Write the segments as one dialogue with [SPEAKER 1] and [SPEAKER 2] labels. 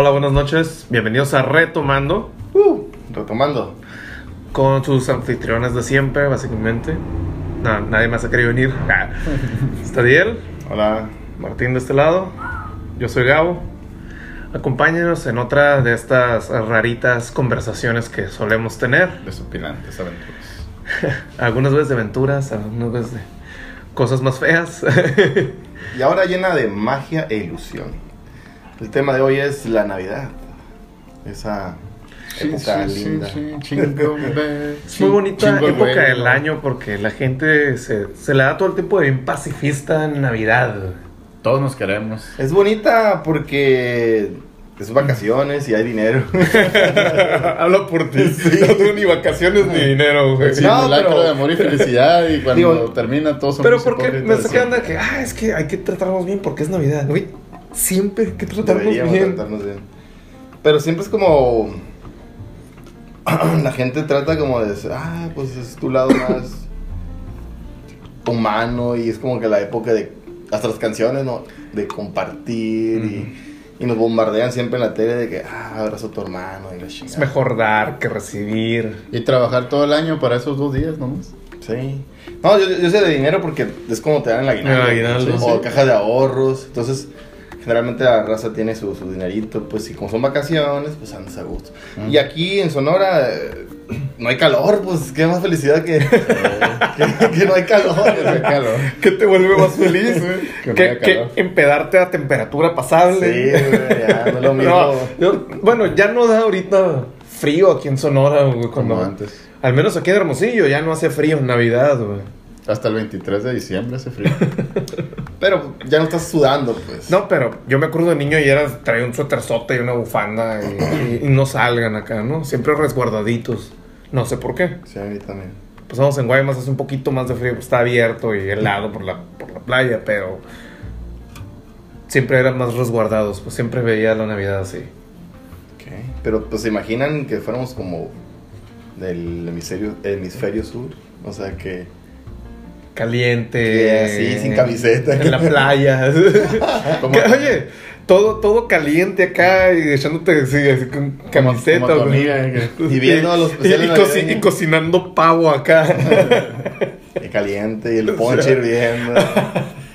[SPEAKER 1] Hola, buenas noches. Bienvenidos a Retomando
[SPEAKER 2] Uh, retomando.
[SPEAKER 1] con sus anfitriones de siempre, básicamente. No, nadie más ha querido venir. Ah. Está Diel,
[SPEAKER 2] Hola.
[SPEAKER 1] Martín de este lado. Yo soy Gabo. Acompáñenos en otra de estas raritas conversaciones que solemos tener.
[SPEAKER 2] Desopilantes aventuras.
[SPEAKER 1] Algunas veces de aventuras, algunas veces de cosas más feas.
[SPEAKER 2] Y ahora llena de magia e ilusión. El tema de hoy es la Navidad. Esa época linda.
[SPEAKER 1] Es muy bonita época del año porque la gente se, se le da todo el tiempo de bien pacifista en Navidad.
[SPEAKER 3] Todos nos queremos.
[SPEAKER 2] Es bonita porque es vacaciones y hay dinero.
[SPEAKER 1] Habla por ti. No tengo ni vacaciones ni dinero, güey.
[SPEAKER 2] No,
[SPEAKER 3] Simulacro
[SPEAKER 2] pero-
[SPEAKER 3] de amor y felicidad y cuando
[SPEAKER 2] Digo,
[SPEAKER 3] termina todos son
[SPEAKER 1] Pero porque me saqué onda que, ah, es que hay que tratarnos bien porque es Navidad, güey. Siempre hay que tratarnos
[SPEAKER 2] Deberíamos
[SPEAKER 1] bien.
[SPEAKER 2] tratarnos bien. Pero siempre es como. La gente trata como de. Ah, pues es tu lado más. humano. Y es como que la época de. Hasta las canciones, ¿no? De compartir. y, y nos bombardean siempre en la tele de que. Ah, abrazo a tu hermano. Y la chingada.
[SPEAKER 1] Es mejor dar que recibir.
[SPEAKER 3] Y trabajar todo el año para esos dos días nomás.
[SPEAKER 2] Sí. No, yo, yo sé de dinero porque es como te dan. El aguinaldo, Sí, O
[SPEAKER 1] sí.
[SPEAKER 2] caja de ahorros. Entonces, generalmente la raza tiene su, su dinerito. Pues, y como son vacaciones, pues andas a gusto.
[SPEAKER 3] Mm.
[SPEAKER 2] Y aquí en Sonora eh, no hay calor, pues qué más felicidad que, que, que no hay calor.
[SPEAKER 3] Qué calor.
[SPEAKER 1] ¿Qué te vuelve más feliz?
[SPEAKER 3] Que no
[SPEAKER 1] que, que empedarte a temperatura
[SPEAKER 2] Sí,
[SPEAKER 1] pasable.
[SPEAKER 2] güey, ya no es lo mismo.
[SPEAKER 1] No, yo- bueno, ya no da ahorita frío aquí en Sonora, güey. Cuando,
[SPEAKER 3] Como antes.
[SPEAKER 1] Al menos aquí en Hermosillo ya no hace frío en Navidad, güey.
[SPEAKER 3] Hasta el 23 de diciembre hace frío.
[SPEAKER 2] Pero ya no estás sudando, pues.
[SPEAKER 1] No, pero yo me acuerdo de niño y era traía un suéterzote y una bufanda y, y- y no salgan acá, ¿no? Siempre resguardaditos. No sé por qué.
[SPEAKER 2] Sí, a mí también.
[SPEAKER 1] Pues vamos en Guaymas, hace un poquito más de frío, pues está abierto y helado por la, por la playa, pero siempre eran más resguardados, pues siempre veía la Navidad así.
[SPEAKER 2] Ok. Pero pues se imaginan que fuéramos como del hemisferio, hemisferio sur. O sea que.
[SPEAKER 1] Caliente.
[SPEAKER 2] Que así, sin camiseta.
[SPEAKER 1] En la playa.
[SPEAKER 3] Como-
[SPEAKER 1] Oye, todo, todo caliente acá y echándote así, así con camiseta.
[SPEAKER 3] como amiga, que-
[SPEAKER 2] Y viendo los
[SPEAKER 1] y, y
[SPEAKER 2] navideños.
[SPEAKER 1] y cocinando pavo acá.
[SPEAKER 2] Y caliente y el ponche hirviendo.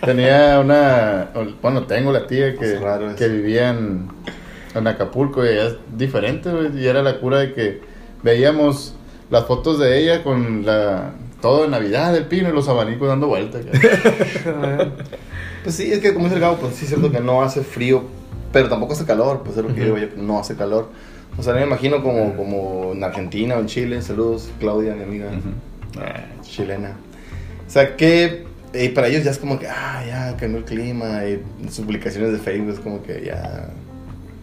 [SPEAKER 3] Tenía una. Bueno, tengo la tía que,
[SPEAKER 2] raro
[SPEAKER 3] que vivía en, en Acapulco y ella es diferente. Y era la cura de que veíamos las fotos de ella con la. Todo de Navidad, el pino y los abanicos dando vueltas.
[SPEAKER 2] Pues sí, es que como dice el Gabo, pues sí es cierto que no hace frío, pero tampoco hace calor, pues es lo que
[SPEAKER 1] Ujú.
[SPEAKER 2] digo yo, no hace calor. O sea, me imagino como, como en Argentina o en Chile, saludos, Claudia, mi amiga
[SPEAKER 3] Ah,
[SPEAKER 2] chilena. O sea, que eh, para ellos ya es como que, ah, ya cambió el clima, y sus publicaciones de Facebook es como que ya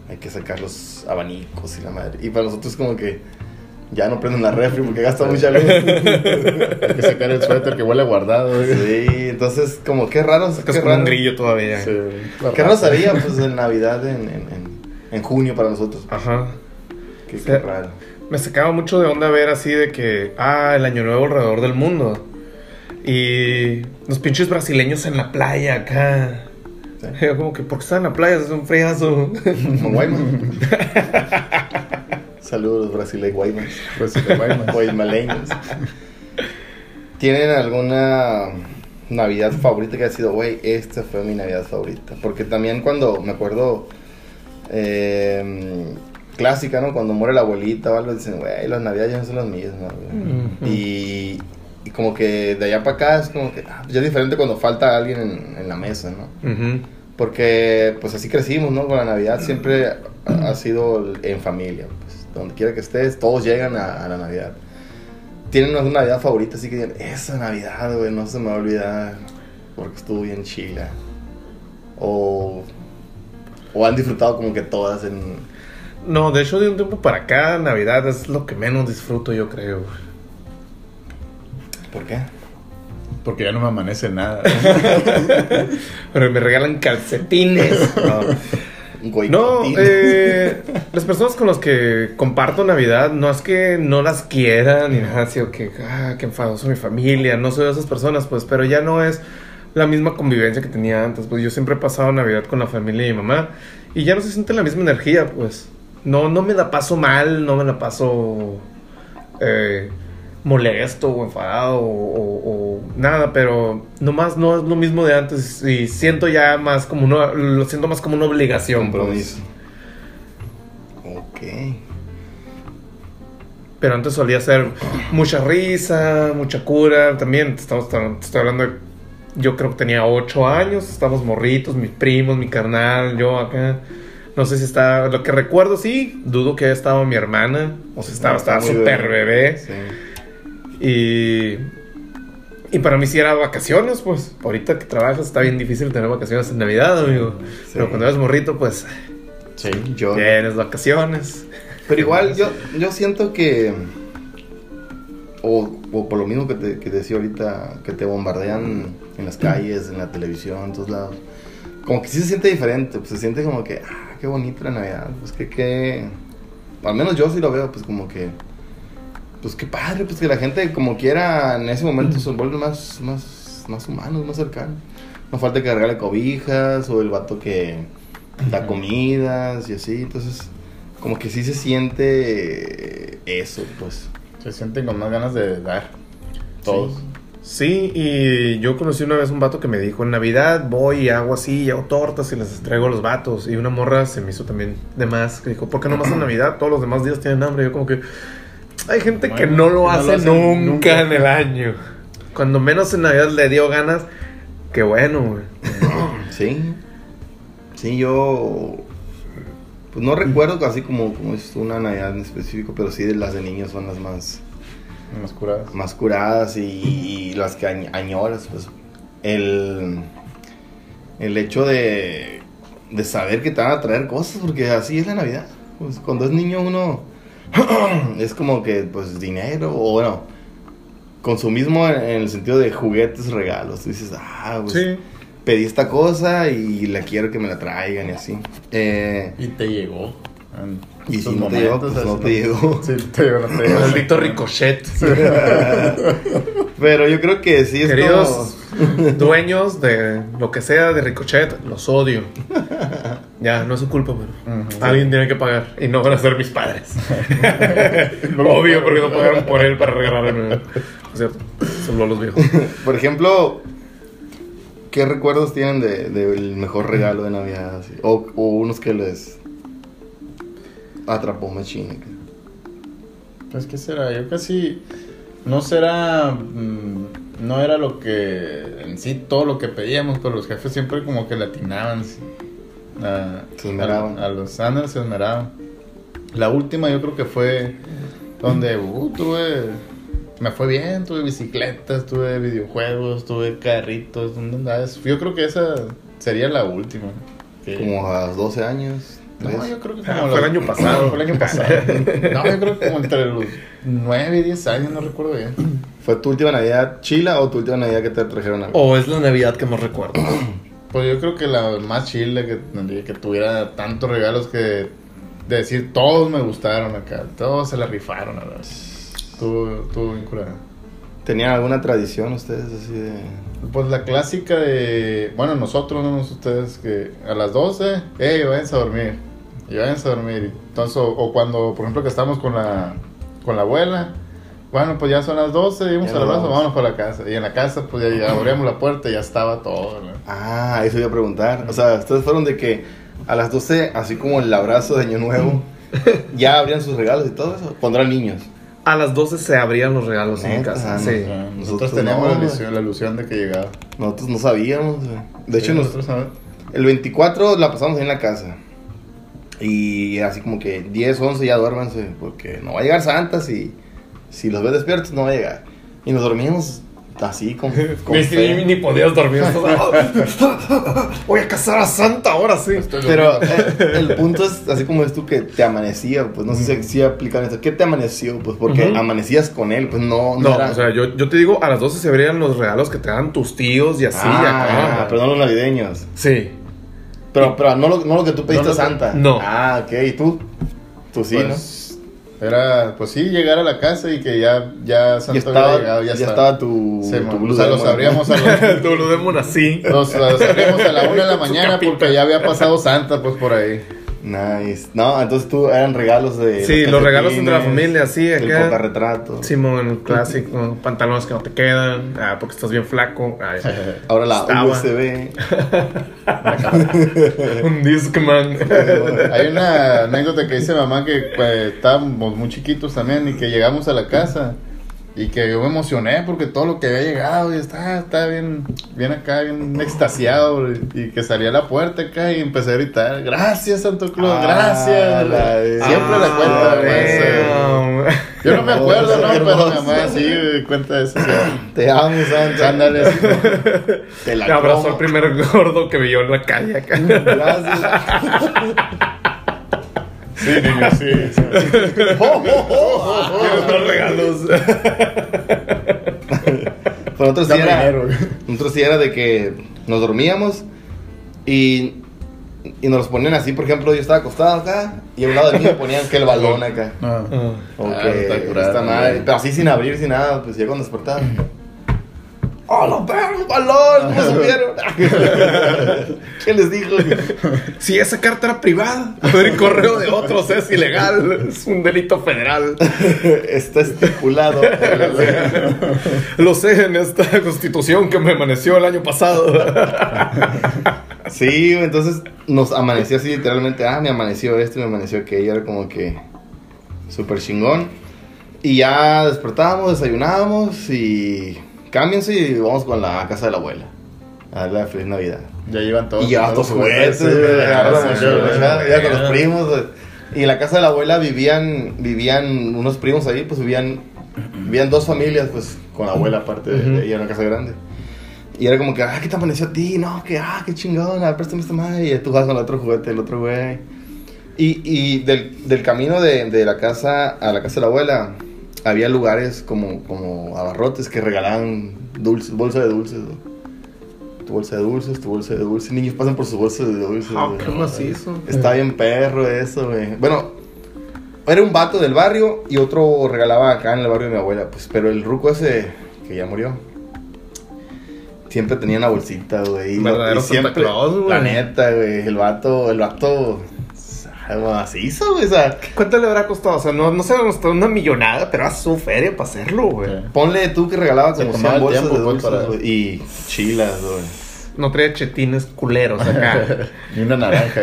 [SPEAKER 2] hay que sacar los abanicos y la madre. Y para nosotros es como que ya no prenden la refri porque gasta mucha luz.
[SPEAKER 3] Hay que sacar el suéter que huele guardado. güey.
[SPEAKER 2] sí, entonces como qué raro,
[SPEAKER 1] Sacas
[SPEAKER 2] qué
[SPEAKER 1] como un
[SPEAKER 2] raro.
[SPEAKER 1] grillo todavía.
[SPEAKER 3] Sí.
[SPEAKER 2] ¿Qué raro sería pues en Navidad en, en, en, en junio para nosotros?
[SPEAKER 1] Ajá.
[SPEAKER 2] Qué,
[SPEAKER 1] Sí.
[SPEAKER 2] qué raro.
[SPEAKER 1] Me sacaba mucho de onda ver así de que, ah, el año nuevo alrededor del mundo. Y los pinches brasileños en la playa acá.
[SPEAKER 2] Sí.
[SPEAKER 1] Yo como que, ¿por qué están en la playa? Es un friazo.
[SPEAKER 2] Como. Saludos brasileños Guaymas. Guaymaleños. ¿Tienen alguna Navidad favorita que ha sido, güey, esta fue mi Navidad favorita? Porque también cuando, me acuerdo, eh, clásica, ¿no? Cuando muere la abuelita o algo, dicen, güey, las Navidades ya no son las mismas, y, y como que de allá para acá es como que, ah, ya es diferente cuando falta alguien en, en la mesa, ¿no? Porque pues así crecimos, ¿no? Con la Navidad siempre ha, ha sido en familia. Pues, donde quiera que estés, todos llegan a, a la Navidad. Tienen una Navidad favorita, así que digan, esa Navidad, güey, no se me va a olvidar porque estuvo bien chila. O, o han disfrutado como que todas en...
[SPEAKER 1] No, de hecho, de un tiempo para acá, Navidad es lo que menos disfruto, yo creo.
[SPEAKER 2] ¿Por qué?
[SPEAKER 3] Porque ya no me amanece nada.
[SPEAKER 1] Pero me regalan calcetines. No. No, eh, las personas con las que comparto Navidad no es que no las quiera ni nada, sino que, ah, qué enfadoso mi familia, no soy de esas personas, pues, pero ya no es la misma convivencia que tenía antes, pues yo siempre he pasado Navidad con la familia de mi mamá y ya no se siente la misma energía, pues, no, no me la paso mal, no me la paso eh, molesto o enfadado o, o- o nada, pero nomás no es lo mismo de antes y siento ya más como una, lo siento más como una obligación,
[SPEAKER 2] compromiso. Ok.
[SPEAKER 1] Pero antes solía ser mucha risa, mucha cura. También estamos, te estoy hablando de, yo creo que tenía 8 años, estábamos morritos, mis primos, mi carnal, yo acá. No sé si estaba, lo que recuerdo sí, dudo que haya estado mi hermana, o si estaba, estaba súper bebé.
[SPEAKER 2] Sí.
[SPEAKER 1] Y, y para mí sí era vacaciones, pues. Ahorita que trabajas está bien difícil tener vacaciones en Navidad, amigo.
[SPEAKER 2] Sí.
[SPEAKER 1] Pero cuando eres morrito, pues
[SPEAKER 3] Sí.
[SPEAKER 2] Yo.
[SPEAKER 1] tienes vacaciones.
[SPEAKER 2] Pero igual yo, yo siento que. O, o por lo mismo que te, que decía ahorita, que te bombardean en las calles, en la televisión, en todos lados. Como que sí se siente diferente, pues se siente como que, ah, qué bonita la Navidad. Pues que, que. Al menos yo sí lo veo, pues como que. Pues qué padre, pues que la gente como quiera en ese momento se vuelve más, más, más humanos, más cercanos. No falta que regale cobijas o el vato que da comidas y así. Entonces, como que sí se siente eso, pues.
[SPEAKER 3] Se sienten con más ganas de dar. Todos.
[SPEAKER 1] Sí, y yo conocí una vez un vato que me dijo, en Navidad voy y hago así, y hago tortas y les traigo a los vatos. Y una morra se me hizo también de más, que dijo, ¿por qué no más en Navidad? Todos los demás días tienen hambre. Yo como que, hay gente que no lo
[SPEAKER 3] no lo
[SPEAKER 1] hace nunca,
[SPEAKER 3] nunca.
[SPEAKER 1] en el año. Cuando menos en Navidad le dio ganas, qué bueno, güey.
[SPEAKER 2] Sí. Sí, yo. Pues no recuerdo así como, como es una Navidad en específico, pero sí de las de niños son las más,
[SPEAKER 3] Más curadas.
[SPEAKER 2] más curadas y, y las que añ- añoras, pues. El, el hecho de, de saber que te van a traer cosas, porque así es la Navidad. Pues cuando es niño uno es como que, pues, dinero, o bueno, consumismo en, en el sentido de juguetes, regalos. Tú dices, ah, pues,
[SPEAKER 1] Sí.
[SPEAKER 2] pedí esta cosa y la quiero que me la traigan y así. Eh,
[SPEAKER 3] Y te llegó.
[SPEAKER 2] Y si no te llegó, pues no te llegó.
[SPEAKER 3] Sí, te llegó, no te llegó.
[SPEAKER 1] Maldito ricochet.
[SPEAKER 2] pero yo creo que sí es
[SPEAKER 1] Queridos dueños de lo que sea de ricochet, los odio. Ya, no es su culpa, pero alguien tiene que pagar y no van a ser mis padres. Obvio, porque no pagaron por él para regalarme. Es cierto, solo los viejos.
[SPEAKER 2] por ejemplo, ¿qué recuerdos tienen de- del mejor regalo de Navidad? así? O, o unos que les atrapó machine.
[SPEAKER 3] Pues, ¿qué será? Yo casi. No será. mm, no era lo que. En sí, todo lo que pedíamos, pero los jefes siempre como que latinaban. sí, a,
[SPEAKER 2] Se esmeraban.
[SPEAKER 3] A, a los Sanders se esmeraban. La última, yo creo que fue. Donde uh, tuve. Me fue bien, tuve bicicletas, tuve videojuegos, tuve carritos. Yo creo que esa sería la última. que-
[SPEAKER 2] Como a los 12 años.
[SPEAKER 3] no, yo creo que
[SPEAKER 1] Ah,
[SPEAKER 3] como
[SPEAKER 1] fue el año pasado.
[SPEAKER 3] Fue el año pasado. No, yo creo que como entre los 9 y 10 años, no recuerdo bien.
[SPEAKER 2] ¿Fue tu última Navidad chila o tu última Navidad que te trajeron a
[SPEAKER 1] O es la Navidad que más recuerdo.
[SPEAKER 3] Pues yo creo que la más chile que, que tuviera tantos regalos que de decir todos me gustaron acá, todos se la rifaron, la verdad. Estuvo, estuvo bien curada.
[SPEAKER 2] ¿Tenían alguna tradición ustedes así de.?
[SPEAKER 3] Pues la clásica de, bueno, nosotros, no ustedes, que a las 12, hey, váyanse a dormir. Y váyanse a dormir. Entonces, o, o cuando, por ejemplo, que estamos con la, con la abuela, bueno, pues ya son las 12, dimos
[SPEAKER 2] nos
[SPEAKER 3] abrazo,
[SPEAKER 2] vamos.
[SPEAKER 3] vámonos para la casa. Y en la casa, pues ya, ya abríamos la puerta y ya estaba todo. ¿no?
[SPEAKER 2] Ah, eso iba a preguntar. O sea, ustedes fueron de que a las 12, así como el abrazo de Año Nuevo, ya abrían sus regalos y todo eso. Eran niños.
[SPEAKER 1] A las 12 se abrían los regalos en casa.
[SPEAKER 2] ah,
[SPEAKER 1] Sí.
[SPEAKER 3] O sea, nosotros,
[SPEAKER 2] Nosotros
[SPEAKER 3] teníamos
[SPEAKER 2] no,
[SPEAKER 3] la, ilusión, la ilusión de que llegaba.
[SPEAKER 2] Nosotros no sabíamos. De hecho,
[SPEAKER 3] Sí,
[SPEAKER 2] nos-
[SPEAKER 3] nosotros
[SPEAKER 2] el 24 la pasamos ahí en la casa. Y así como que 10, 11 ya duérmanse, porque no va a llegar Santa si, si los ves despiertos, no va a llegar. Y nos dormimos así con, con
[SPEAKER 1] Ni,
[SPEAKER 2] fe.
[SPEAKER 1] ni- ni podías dormir. Voy a casar a Santa ahora sí.
[SPEAKER 2] Pero eh, el punto es así como es tú que te amanecía, pues no sé si, si aplican esto. ¿Qué te amaneció? Pues porque amanecías con él, pues no,
[SPEAKER 1] No,
[SPEAKER 2] era-
[SPEAKER 1] o sea, yo, yo te digo, a las 12 se abrían los regalos que te dan tus tíos y así.
[SPEAKER 2] ah,
[SPEAKER 1] acá.
[SPEAKER 2] pero no los navideños.
[SPEAKER 1] Sí.
[SPEAKER 2] Pero, pero no, lo, no lo que tú pediste
[SPEAKER 3] No
[SPEAKER 2] a Santa.
[SPEAKER 1] no.
[SPEAKER 2] Ah, ok. ¿Y tú? Tú sí,
[SPEAKER 3] Pues, Era, pues sí, llegar a la casa y que ya, ya. Santo
[SPEAKER 2] Ya estaba,
[SPEAKER 3] había llegado,
[SPEAKER 2] ya
[SPEAKER 3] ya,
[SPEAKER 2] estaba tu,
[SPEAKER 3] Sí,
[SPEAKER 2] tu Blue
[SPEAKER 3] o sea, los abríamos a
[SPEAKER 1] lo demos así.
[SPEAKER 3] Los, los abrimos a la una de la mañana porque ya había pasado Santa, pues por ahí.
[SPEAKER 2] Nice. No, entonces tú eran regalos de.
[SPEAKER 1] Sí, los regalos entre la familia, sí,
[SPEAKER 2] El
[SPEAKER 1] acá.
[SPEAKER 2] portarretrato.
[SPEAKER 1] Simón, clásico, pantalones que no te quedan, ah, porque estás bien flaco. Ay,
[SPEAKER 2] Ahora la
[SPEAKER 1] Estaba.
[SPEAKER 2] USB.
[SPEAKER 1] un Discman.
[SPEAKER 3] Hay una anécdota que dice mamá que pues, estábamos muy chiquitos también y que llegamos a la casa y que yo me emocioné porque todo lo que había llegado y estaba, estaba bien, bien acá, bien extasiado y, y que salí a la puerta acá y empecé a gritar, gracias Santo Claus,
[SPEAKER 2] Ah,
[SPEAKER 3] gracias.
[SPEAKER 2] la-
[SPEAKER 3] Siempre la cuenta,
[SPEAKER 1] Ah,
[SPEAKER 3] mamá, ese-
[SPEAKER 1] damn.
[SPEAKER 3] Yo no me acuerdo, ¿no? Pero mi mamá sí cuenta eso. sí.
[SPEAKER 2] Te amo, Santa.
[SPEAKER 3] Ándale, sí.
[SPEAKER 2] Te la
[SPEAKER 1] Me abrazó el primer gordo que vio en la calle acá.
[SPEAKER 2] Gracias.
[SPEAKER 3] Sí, niño, sí. sí.
[SPEAKER 2] Oh, oh, oh.
[SPEAKER 1] Tienes más regalos.
[SPEAKER 2] Pero nosotros sí era,
[SPEAKER 3] dinero.
[SPEAKER 2] nosotros sí era de que nos dormíamos y, y nos los ponían así. Por ejemplo, yo estaba acostado acá y a un lado de mí me ponían que el balón acá.
[SPEAKER 3] Ah. Ah,
[SPEAKER 2] que
[SPEAKER 3] está curado, güey.
[SPEAKER 2] pero así sin abrir, sin nada, pues ya cuando despertaba. ¡Oh, lo perro, un balón! ¿Cómo supieron? ¿Qué les dijo?
[SPEAKER 1] Si esa carta era privada, abrir correo de otros es ilegal. Es un delito federal.
[SPEAKER 2] Está estipulado.
[SPEAKER 1] Lo sé en esta constitución que me amaneció el año pasado.
[SPEAKER 2] Sí, entonces nos amaneció así literalmente. Ah, me amaneció esto, me amaneció aquello. Era como que súper chingón. Y ya despertábamos, desayunábamos y cámbiense y vamos con la casa de la abuela. A darle la feliz Navidad.
[SPEAKER 3] Ya llevan todos.
[SPEAKER 2] y estos
[SPEAKER 3] los
[SPEAKER 2] juguetes, güey,
[SPEAKER 3] ya,
[SPEAKER 2] con los primos. güey. Y en la casa de la abuela vivían, vivían unos primos ahí, pues vivían, vivían dos familias, pues, con la abuela aparte de, de ella en una casa grande. Y era como que, ah, ¿qué te amaneció a ti? No, que, ah, qué chingón, ah, préstame esta madre. Y tú vas con el otro juguete, el otro güey. Y, y del, del camino de, de la casa a la casa de la abuela, había lugares como, como abarrotes que regalaban dulces, bolsa de dulces, güey. Tu bolsa de dulces, tu bolsa de dulces. Niños pasan por sus bolsas de dulces.
[SPEAKER 1] Ah,
[SPEAKER 2] güey.
[SPEAKER 1] qué macizo.
[SPEAKER 2] Está bien perro eso, güey. Bueno, era un vato del barrio y otro regalaba acá en el barrio de mi abuela, pues, pero el ruco ese que ya murió. Siempre tenía una bolsita, güey.
[SPEAKER 1] Verdadero
[SPEAKER 2] y
[SPEAKER 1] Santa
[SPEAKER 2] siempre,
[SPEAKER 1] Claus, güey.
[SPEAKER 2] La neta, güey. El vato, el vato. Macizo, güey. O sea,
[SPEAKER 1] ¿Cuánto le habrá costado? O sea, no, no se le costó una millonada, pero a su feria para hacerlo, güey.
[SPEAKER 2] Ponle tú que regalaba como
[SPEAKER 3] tomaba
[SPEAKER 2] 100
[SPEAKER 3] el
[SPEAKER 2] bolsas de
[SPEAKER 3] pues,
[SPEAKER 2] dulces,
[SPEAKER 3] para-
[SPEAKER 2] güey, Y chilas, güey.
[SPEAKER 1] No traía chetines culeros acá.
[SPEAKER 3] Y una naranja.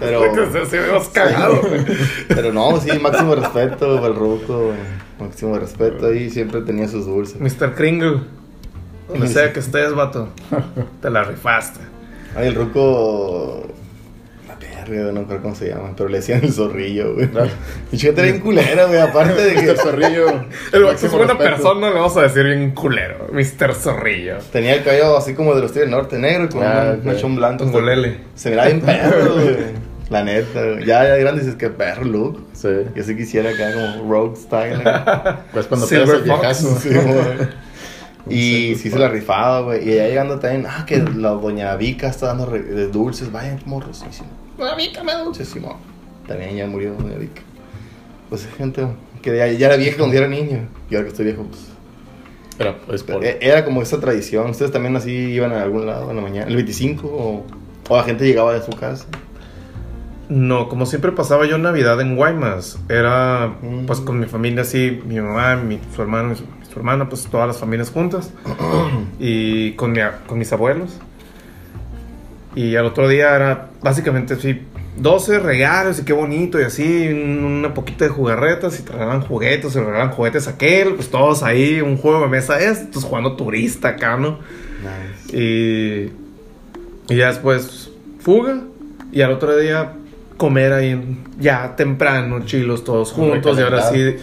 [SPEAKER 2] Pero,
[SPEAKER 1] Entonces se ve cagado,
[SPEAKER 2] pero no, sí, máximo respeto para el ruco. Máximo respeto ahí. Siempre tenía sus dulces.
[SPEAKER 1] Mr. Kringle. Donde sea que estés, vato. Te la rifaste.
[SPEAKER 2] Ay, el ruco. Güey, no creo cómo se llama, pero le decían el zorrillo, güey. Era bien culera, güey, aparte de que
[SPEAKER 3] El zorrillo.
[SPEAKER 1] El es buena
[SPEAKER 3] respeto.
[SPEAKER 1] persona, le vamos a decir bien culero. Mr. Zorrillo.
[SPEAKER 2] tenía el cabello así como de los tíos del norte, negro con
[SPEAKER 3] Ah,
[SPEAKER 2] un mechón blanco.
[SPEAKER 1] Tongolele.
[SPEAKER 2] Se miraba bien perro, güey. La neta, güey. Ya, ya grande dices que perro look.
[SPEAKER 3] Sí.
[SPEAKER 2] Yo sí quisiera acá como rogue style.
[SPEAKER 3] Pues cuando
[SPEAKER 1] Silver
[SPEAKER 3] pegas el
[SPEAKER 1] Fox.
[SPEAKER 3] viejazo.
[SPEAKER 2] Sí, güey. Y sí se la rifaba, güey. Y ya llegando también, ah, que la doña Vica está dando dulces. Vayan, morros. sí, sí. Doña Vica me sí, mo. También ya murió doña Vica. Pues gente que ya, ya era vieja cuando era niño. Y ahora que estoy viejo, pues.
[SPEAKER 3] Pero es por...
[SPEAKER 2] e- Era como esa tradición. ¿Ustedes también así iban a algún lado en la mañana? ¿El 25? ¿O, o la gente llegaba de su casa?
[SPEAKER 1] No, como siempre pasaba yo Navidad en Guaymas. Era
[SPEAKER 2] Mm.
[SPEAKER 1] pues con mi familia así, mi mamá, mi, su hermano, su, su hermana, pues todas las familias juntas. y con, mi, con mis abuelos. Y al otro día era básicamente así, 12 regalos y qué bonito y así, un- una poquita de jugarretas y te regalan juguetes, se regalan juguetes a aquel, pues todos ahí, un juego de mesa es, pues jugando turista acá, ¿no?
[SPEAKER 2] Nice.
[SPEAKER 1] Y, y ya después fuga. Y al otro día comer ahí ya temprano, chilos todos juntos. Y ahora sí,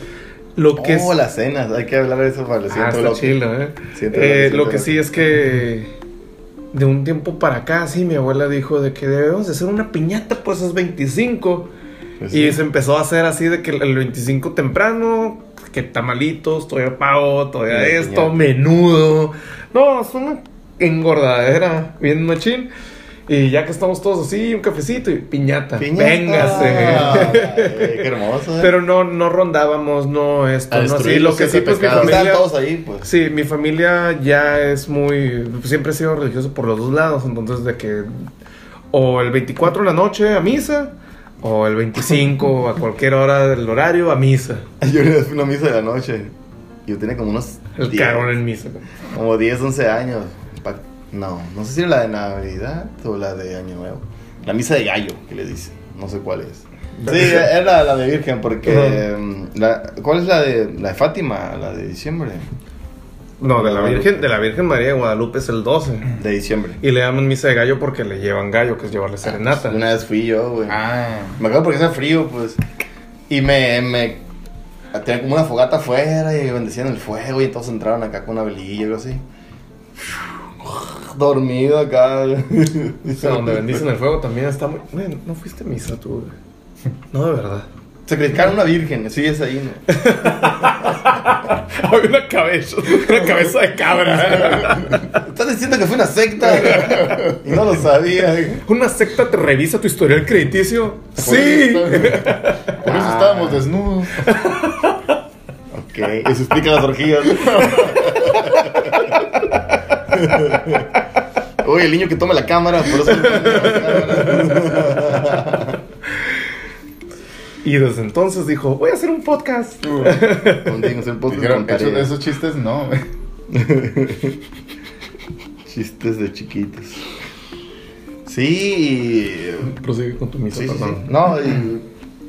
[SPEAKER 1] lo que
[SPEAKER 2] oh,
[SPEAKER 1] es...
[SPEAKER 2] las cenas. Hay que hablar de eso para el
[SPEAKER 1] Ah, está chilo, ¿eh? Eh, lo que sí es que de un tiempo para acá, sí, mi abuela dijo de que debemos de hacer una piñata, pues es 25.
[SPEAKER 2] Pues
[SPEAKER 1] Y
[SPEAKER 2] sí.
[SPEAKER 1] se empezó a hacer así de que el 25 temprano, que tamalitos, todavía pavo, todavía esto,
[SPEAKER 2] piñata.
[SPEAKER 1] menudo. No, es una engordadera, bien machín. Y ya que estamos todos así, un cafecito y piñata.
[SPEAKER 2] Piñata.
[SPEAKER 1] Véngase.
[SPEAKER 2] Ay, qué hermoso. ¿eh?
[SPEAKER 1] Pero no, no rondábamos, no esto, no así. Lo que sí, pues mi familia.
[SPEAKER 2] todos ahí, pues.
[SPEAKER 1] Sí, mi familia ya es muy. Siempre he sido religioso por los dos lados. Entonces, de que. O el 24 en la noche a misa. O el 25 a cualquier hora del horario a misa.
[SPEAKER 2] Yo vez fui a una misa de la noche. Yo tenía como unos.
[SPEAKER 1] El
[SPEAKER 2] 10,
[SPEAKER 1] cagón en misa.
[SPEAKER 2] Como 10, 11 años. No, no sé si era la de Navidad o la de Año Nuevo. La misa de gallo, que le dicen. No sé cuál es. Sí, era la de Virgen, porque. mm, la- ¿Cuál es la de, la de Fátima? La de diciembre.
[SPEAKER 1] No, de la Virgen, de la Virgen María de Guadalupe es el 12.
[SPEAKER 2] De diciembre.
[SPEAKER 1] Y le llaman misa de gallo porque le llevan gallo, que es llevarle serenata.
[SPEAKER 2] Una vez fui yo, güey.
[SPEAKER 3] Ah.
[SPEAKER 2] Me acuerdo porque hacía frío, pues. Y me, me. Tenía como una fogata afuera y bendecían el fuego y todos entraron acá con una velilla y algo así. Dormido acá.
[SPEAKER 1] O sea, donde bendicen el fuego también está muy. Güey, no fuiste a misa tú, güey. No, de verdad.
[SPEAKER 2] Sacrificaron una virgen, sí, es ahí, ¿no?
[SPEAKER 1] Había una cabeza, una cabeza de cabra.
[SPEAKER 2] Estás diciendo que fue una secta y no lo sabía.
[SPEAKER 1] ¿Una secta te revisa tu historial crediticio? Sí.
[SPEAKER 3] Por eso estábamos desnudos.
[SPEAKER 2] Ok, eso explica las orgías. Oye, el niño que toma la cámara, por eso cámara.
[SPEAKER 1] Y desde entonces dijo, voy a hacer un podcast.
[SPEAKER 2] Hacer podcast
[SPEAKER 3] Dijeron,
[SPEAKER 2] con
[SPEAKER 3] "Esos- chistes no.
[SPEAKER 2] Chistes de chiquitos. Sí,
[SPEAKER 1] Prosigue con tu misa,
[SPEAKER 2] sí, sí, sí.
[SPEAKER 1] perdón.
[SPEAKER 2] No, y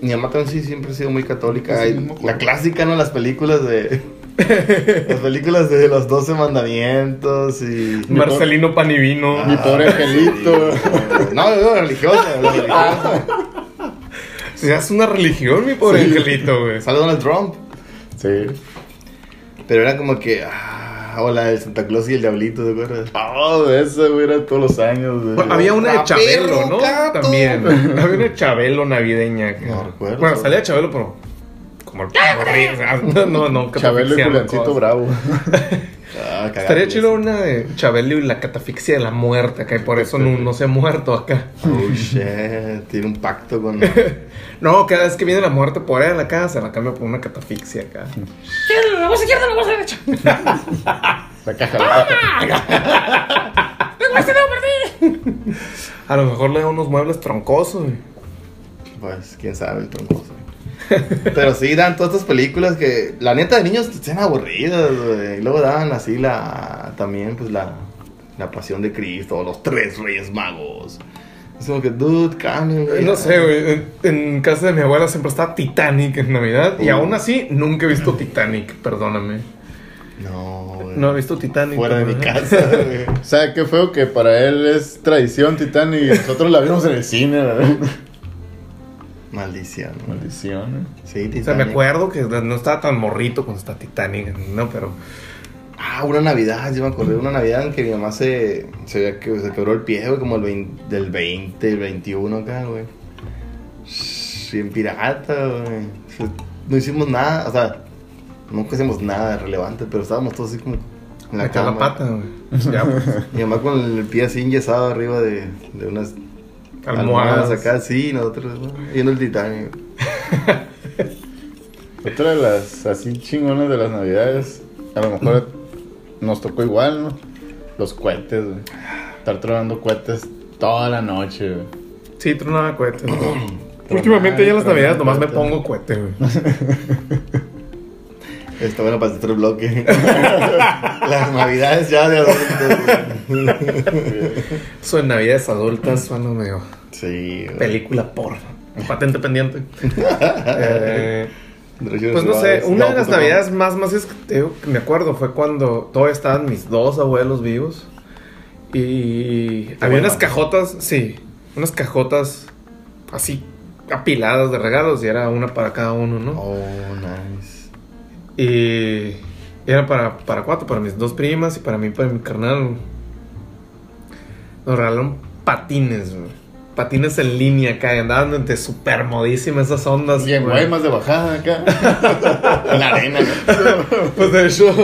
[SPEAKER 2] mi mamá también sí siempre ha sido muy católica. Y la clásica, ¿no? Las películas de. las películas de los 12 mandamientos y.
[SPEAKER 1] Marcelino Panivino.
[SPEAKER 3] Mi pobre angelito.
[SPEAKER 2] No, no, religiosa. religiosa.
[SPEAKER 1] Si es una religión, mi pobre
[SPEAKER 3] Sí.
[SPEAKER 1] angelito, güey.
[SPEAKER 2] Sale Donald Trump.
[SPEAKER 3] Sí.
[SPEAKER 2] Pero era como que. Ah, o la de Santa Claus y el Diablito, ¿te acuerdas?
[SPEAKER 3] Oh, esa, güey, era todos los años, güey.
[SPEAKER 1] Bueno, había una de Chabelo, ¿no?
[SPEAKER 2] gato.
[SPEAKER 1] También. Había una de Chabelo navideña. que-
[SPEAKER 2] No recuerdo.
[SPEAKER 1] Bueno, salía Chabelo, pero. Como el sea, No, no, no.
[SPEAKER 3] Chabelo y Juliancito. Bravo.
[SPEAKER 2] Ah.
[SPEAKER 1] Estaría chido una de Chabelo y la catafixia de la muerte acá, y por eso no, no se ha muerto acá.
[SPEAKER 2] Oh shit, tiene un pacto con.
[SPEAKER 1] No, cada vez que viene la muerte por ahí a la casa, la cambio por una catafixia acá.
[SPEAKER 4] La voz izquierda, la voz derecha.
[SPEAKER 3] La caja, la caja.
[SPEAKER 4] Tengo este dedo perdido.
[SPEAKER 1] A lo mejor le da unos muebles troncosos. güey.
[SPEAKER 2] Pues, quién sabe el troncoso. Pero sí, dan todas estas películas que, la neta, de niños están aburridas, güey. Y luego daban así la. También, pues, la. La pasión de Cristo, los tres reyes magos. Es como que, dude, cambien, güey.
[SPEAKER 1] No sé, güey. En, en casa de mi abuela siempre estaba Titanic en Navidad. Y
[SPEAKER 2] Uh.
[SPEAKER 1] aún así, nunca he visto Titanic, perdóname.
[SPEAKER 2] No, güey.
[SPEAKER 1] No he visto Titanic.
[SPEAKER 2] Fuera de mi casa, güey.
[SPEAKER 3] O sea, qué feo que para él es tradición Titanic y nosotros la vimos en el cine, ¿verdad?
[SPEAKER 2] Maldición.
[SPEAKER 3] Maldición,
[SPEAKER 2] Sí,
[SPEAKER 1] O sea, me
[SPEAKER 2] Titanic.
[SPEAKER 1] acuerdo que no estaba tan morrito cuando está Titanic, ¿no? Pero.
[SPEAKER 2] Ah, una Navidad, yo me acordé de una Navidad en que mi mamá se, se, veía que se quebró el pie, güey, como el 20 del 20, el 21 acá, güey. Shh, Bien pirata, güey. O sea, No hicimos nada, o sea, nunca hicimos nada relevante, pero estábamos todos así como en la
[SPEAKER 1] Metí la
[SPEAKER 2] cama.
[SPEAKER 1] pata, güey. Ya, pues.
[SPEAKER 2] Mi mamá con el pie así enyesado arriba de, de unas Almohadas. acá, sí, nosotros ¿no? viendo el Titanic.
[SPEAKER 3] Otra de las así chingonas de las navidades, a lo mejor nos tocó igual, ¿no? Los cohetes, güey. Estar tronando cohetes toda la noche, güey.
[SPEAKER 1] Sí, tronaba cohetes. Últimamente ya en las navidades nomás me pongo cohete, güey.
[SPEAKER 2] Está bueno para este bloque. Las navidades ya de adultos.
[SPEAKER 1] Eso en navidades adultas suena medio
[SPEAKER 2] Sí,
[SPEAKER 1] película por patente pendiente. Eh,
[SPEAKER 2] Derechos
[SPEAKER 1] pues no sé, una de las
[SPEAKER 2] pues,
[SPEAKER 1] navidades más más es digo que me acuerdo fue cuando todavía estaban mis dos abuelos vivos y había
[SPEAKER 2] bueno.
[SPEAKER 1] unas cajotas, sí, unas cajotas así apiladas de regalos y era una para cada uno, ¿no?
[SPEAKER 2] Oh, nice.
[SPEAKER 1] Y era para, para cuatro, para mis dos primas y para mí, para mi carnal. Nos regalaron patines, güey. patines en línea acá, y andaban entre super modísimas esas ondas.
[SPEAKER 3] Y en
[SPEAKER 1] güey.
[SPEAKER 3] Guaymas de bajada acá.
[SPEAKER 2] En la arena.
[SPEAKER 1] Pues de hecho,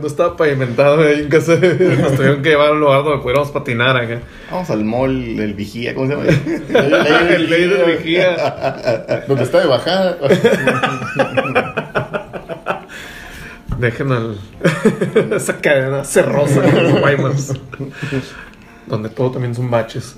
[SPEAKER 1] no estaba pavimentado ahí en casa. Nos tuvieron que llevar a un lugar donde pudiéramos patinar acá.
[SPEAKER 2] Vamos al mall, el vigía, ¿cómo se llama?
[SPEAKER 1] El ley de vigía.
[SPEAKER 3] Donde está de bajada.
[SPEAKER 1] Dejen al... esa cadena cerrosa de los Guaymas. Donde todo también son baches.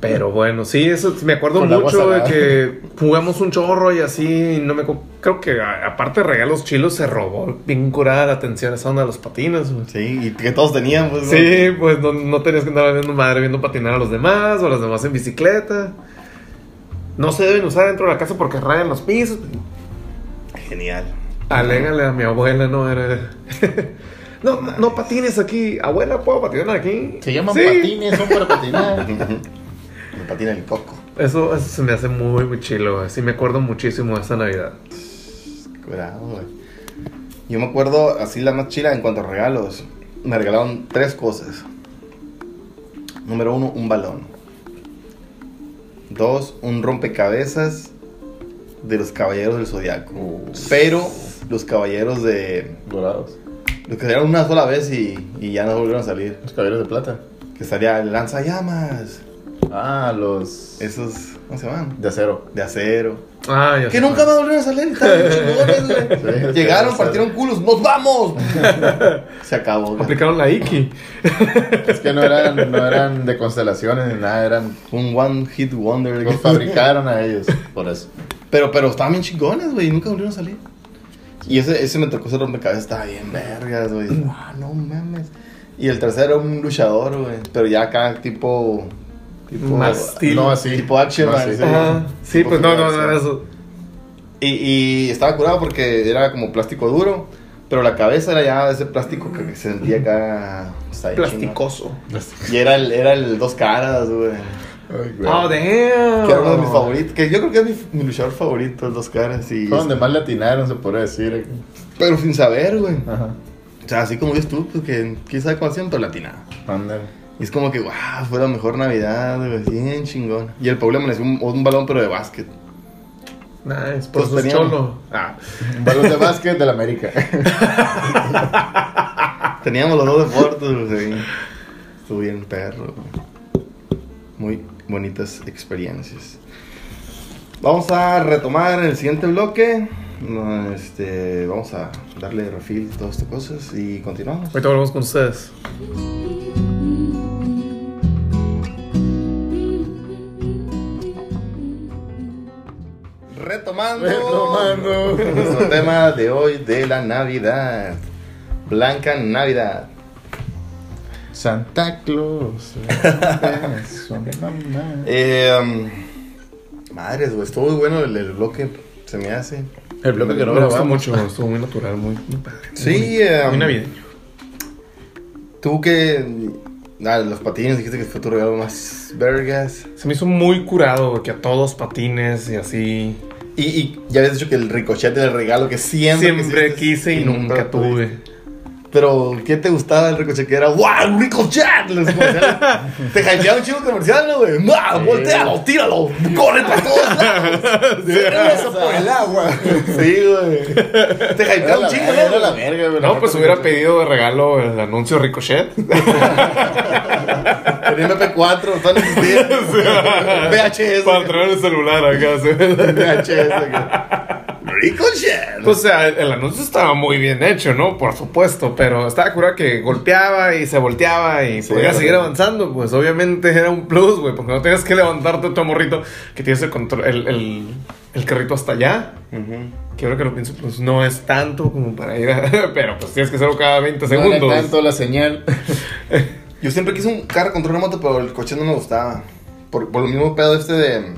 [SPEAKER 1] Pero bueno, sí, eso me acuerdo
[SPEAKER 3] Con
[SPEAKER 1] mucho de que jugamos un chorro y así. y No me creo que a- aparte de regalos chilos se robó bien curada la atención esa onda de los patines. güey.
[SPEAKER 2] Sí, y que todos tenían, pues. ¿no?
[SPEAKER 1] Sí, pues no, no tenías que andar viendo madre viendo patinar a los demás o a los demás en bicicleta. No se deben usar dentro de la casa porque rayan los pisos.
[SPEAKER 2] Genial.
[SPEAKER 1] Alégale a mi abuela, no era. no, no patines aquí. Abuela, ¿puedo patinar aquí?
[SPEAKER 3] Se llaman
[SPEAKER 1] Sí.
[SPEAKER 3] patines, son para patinar.
[SPEAKER 2] Me patina el coco.
[SPEAKER 1] Eso, eso se me hace muy, muy chilo, güey. Sí, me acuerdo muchísimo de esa Navidad.
[SPEAKER 2] Curado, güey. Yo me acuerdo, así la más chila en cuanto a regalos. Me regalaron tres cosas. Número uno, un balón. Dos, un rompecabezas de los caballeros del zodiaco.
[SPEAKER 3] Uh.
[SPEAKER 2] Pero los caballeros de.
[SPEAKER 3] Dorados.
[SPEAKER 2] Los que salieron una sola vez y, y ya no volvieron a salir.
[SPEAKER 3] Los caballeros de plata.
[SPEAKER 2] Que salía el lanzallamas.
[SPEAKER 3] Ah, los.
[SPEAKER 2] Esos, ¿cómo se llaman?
[SPEAKER 3] De acero.
[SPEAKER 2] De acero.
[SPEAKER 1] Ah, ya
[SPEAKER 2] Que nunca más volvieron a salir. chingones, güey.
[SPEAKER 3] Sí,
[SPEAKER 2] Llegaron, partieron culos. ¡Nos vamos! Se acabó. güey.
[SPEAKER 1] Aplicaron la Iki.
[SPEAKER 3] Es que no eran, no eran de constelaciones ni nada, eran.
[SPEAKER 2] Un one hit wonder.
[SPEAKER 3] Los fabricaron a ellos. Por eso.
[SPEAKER 2] Pero, pero estaban bien chingones, güey. y Nunca volvieron a salir. Y ese, ese me tocó ese rompecabezas. Estaba bien vergas, güey. Ah, no mames. Y el tercero era un luchador, güey. Pero ya acá, tipo. Tipo.
[SPEAKER 3] No así.
[SPEAKER 2] Tipo action,
[SPEAKER 3] No así.
[SPEAKER 2] sí.
[SPEAKER 1] Sí,
[SPEAKER 2] Tipo
[SPEAKER 1] pues no, no, no era eso.
[SPEAKER 2] Y, y estaba curado porque era como plástico duro. Pero la cabeza era ya ese plástico que se sentía acá. bien
[SPEAKER 1] Plasticoso.
[SPEAKER 2] Y era el, era el dos caras, güey.
[SPEAKER 3] Ay, güey.
[SPEAKER 1] Oh, damn.
[SPEAKER 2] Que era uno de mis favoritos. Que yo creo que es mi, mi luchador favorito, el dos caras. Y
[SPEAKER 3] Fue donde más le atinaron, se podría decir.
[SPEAKER 2] Pero sin saber, güey.
[SPEAKER 3] Ajá.
[SPEAKER 2] O sea, así como dices tú, pues que quién sabe cómo hacían, pero latina.
[SPEAKER 3] Ándale.
[SPEAKER 2] Y es como que, wow, fue la mejor Navidad, güey. Bien chingón. Y el pueblo amaneció un, un balón, pero de básquet.
[SPEAKER 1] Nice, por
[SPEAKER 2] Pues
[SPEAKER 1] es cholo. Ah.
[SPEAKER 3] Un balón de básquet de la América.
[SPEAKER 2] Teníamos los dos deportes, güey. Estuvo bien perro, güey. Muy bonitas experiencias. Vamos a retomar en el siguiente bloque. Este, vamos a darle refil a todas estas cosas y continuamos.
[SPEAKER 1] Ahorita volvemos con ustedes.
[SPEAKER 2] Retomando,
[SPEAKER 3] Retomando.
[SPEAKER 2] nuestro tema de hoy de la Navidad. Blanca Navidad.
[SPEAKER 3] Santa Claus.
[SPEAKER 2] Eh, um, madres, güey, estuvo muy bueno el, el bloque, se me hace.
[SPEAKER 3] El bloque que no
[SPEAKER 1] Me gustó
[SPEAKER 3] grabamos.
[SPEAKER 1] mucho, estuvo muy natural, muy, muy padre.
[SPEAKER 2] Sí,
[SPEAKER 1] muy,
[SPEAKER 2] eh,
[SPEAKER 1] muy navideño.
[SPEAKER 2] Tú que. Ah, los patines dijiste que fue tu regalo más vergas.
[SPEAKER 1] Se me hizo muy curado, güey, que a todos patines y así.
[SPEAKER 2] Y, y ya habías dicho que el ricochet era el regalo que siempre,
[SPEAKER 1] Siempre
[SPEAKER 2] quisiste
[SPEAKER 1] quise y nunca tuve.
[SPEAKER 2] Pero, ¿qué te gustaba del ricochet? Que era, ¡wow! ¡Ricochet! Los comerciales. te hypeaba un chico comercial, ¿no, güey? ¡Ah! ¡Voltealo! ¡Tíralo! ¡Corre para todos lados!
[SPEAKER 3] Regresa por el agua.
[SPEAKER 2] Sí, güey. Te hypeaba un chingo,
[SPEAKER 3] era
[SPEAKER 2] ¿no?
[SPEAKER 3] la verga, güey.
[SPEAKER 1] No, pues hubiera pedido de regalo el anuncio Ricochet.
[SPEAKER 2] En MP4, todavía no existía. VHS.
[SPEAKER 1] Para traer el celular acá. ¿sí?
[SPEAKER 2] VHS. acá. Ricochet.
[SPEAKER 1] O sea, el, el anuncio estaba muy bien hecho, ¿no? Por supuesto, pero estaba curado que golpeaba y se volteaba y
[SPEAKER 2] Sí,
[SPEAKER 1] podía seguir avanzando. Pues obviamente era un plus, güey, porque no tenías que levantarte tu morrito que tienes el, control, el, el, el carrito hasta allá.
[SPEAKER 2] Ujú.
[SPEAKER 1] Que ahora que lo pienso, pues no es tanto como para ir a... Pero pues tienes que hacerlo cada 20
[SPEAKER 3] No era
[SPEAKER 1] segundos.
[SPEAKER 3] tanto la señal.
[SPEAKER 2] Yo siempre quise un carro con moto, pero el coche no me gustaba. Por, por lo mismo pedo este de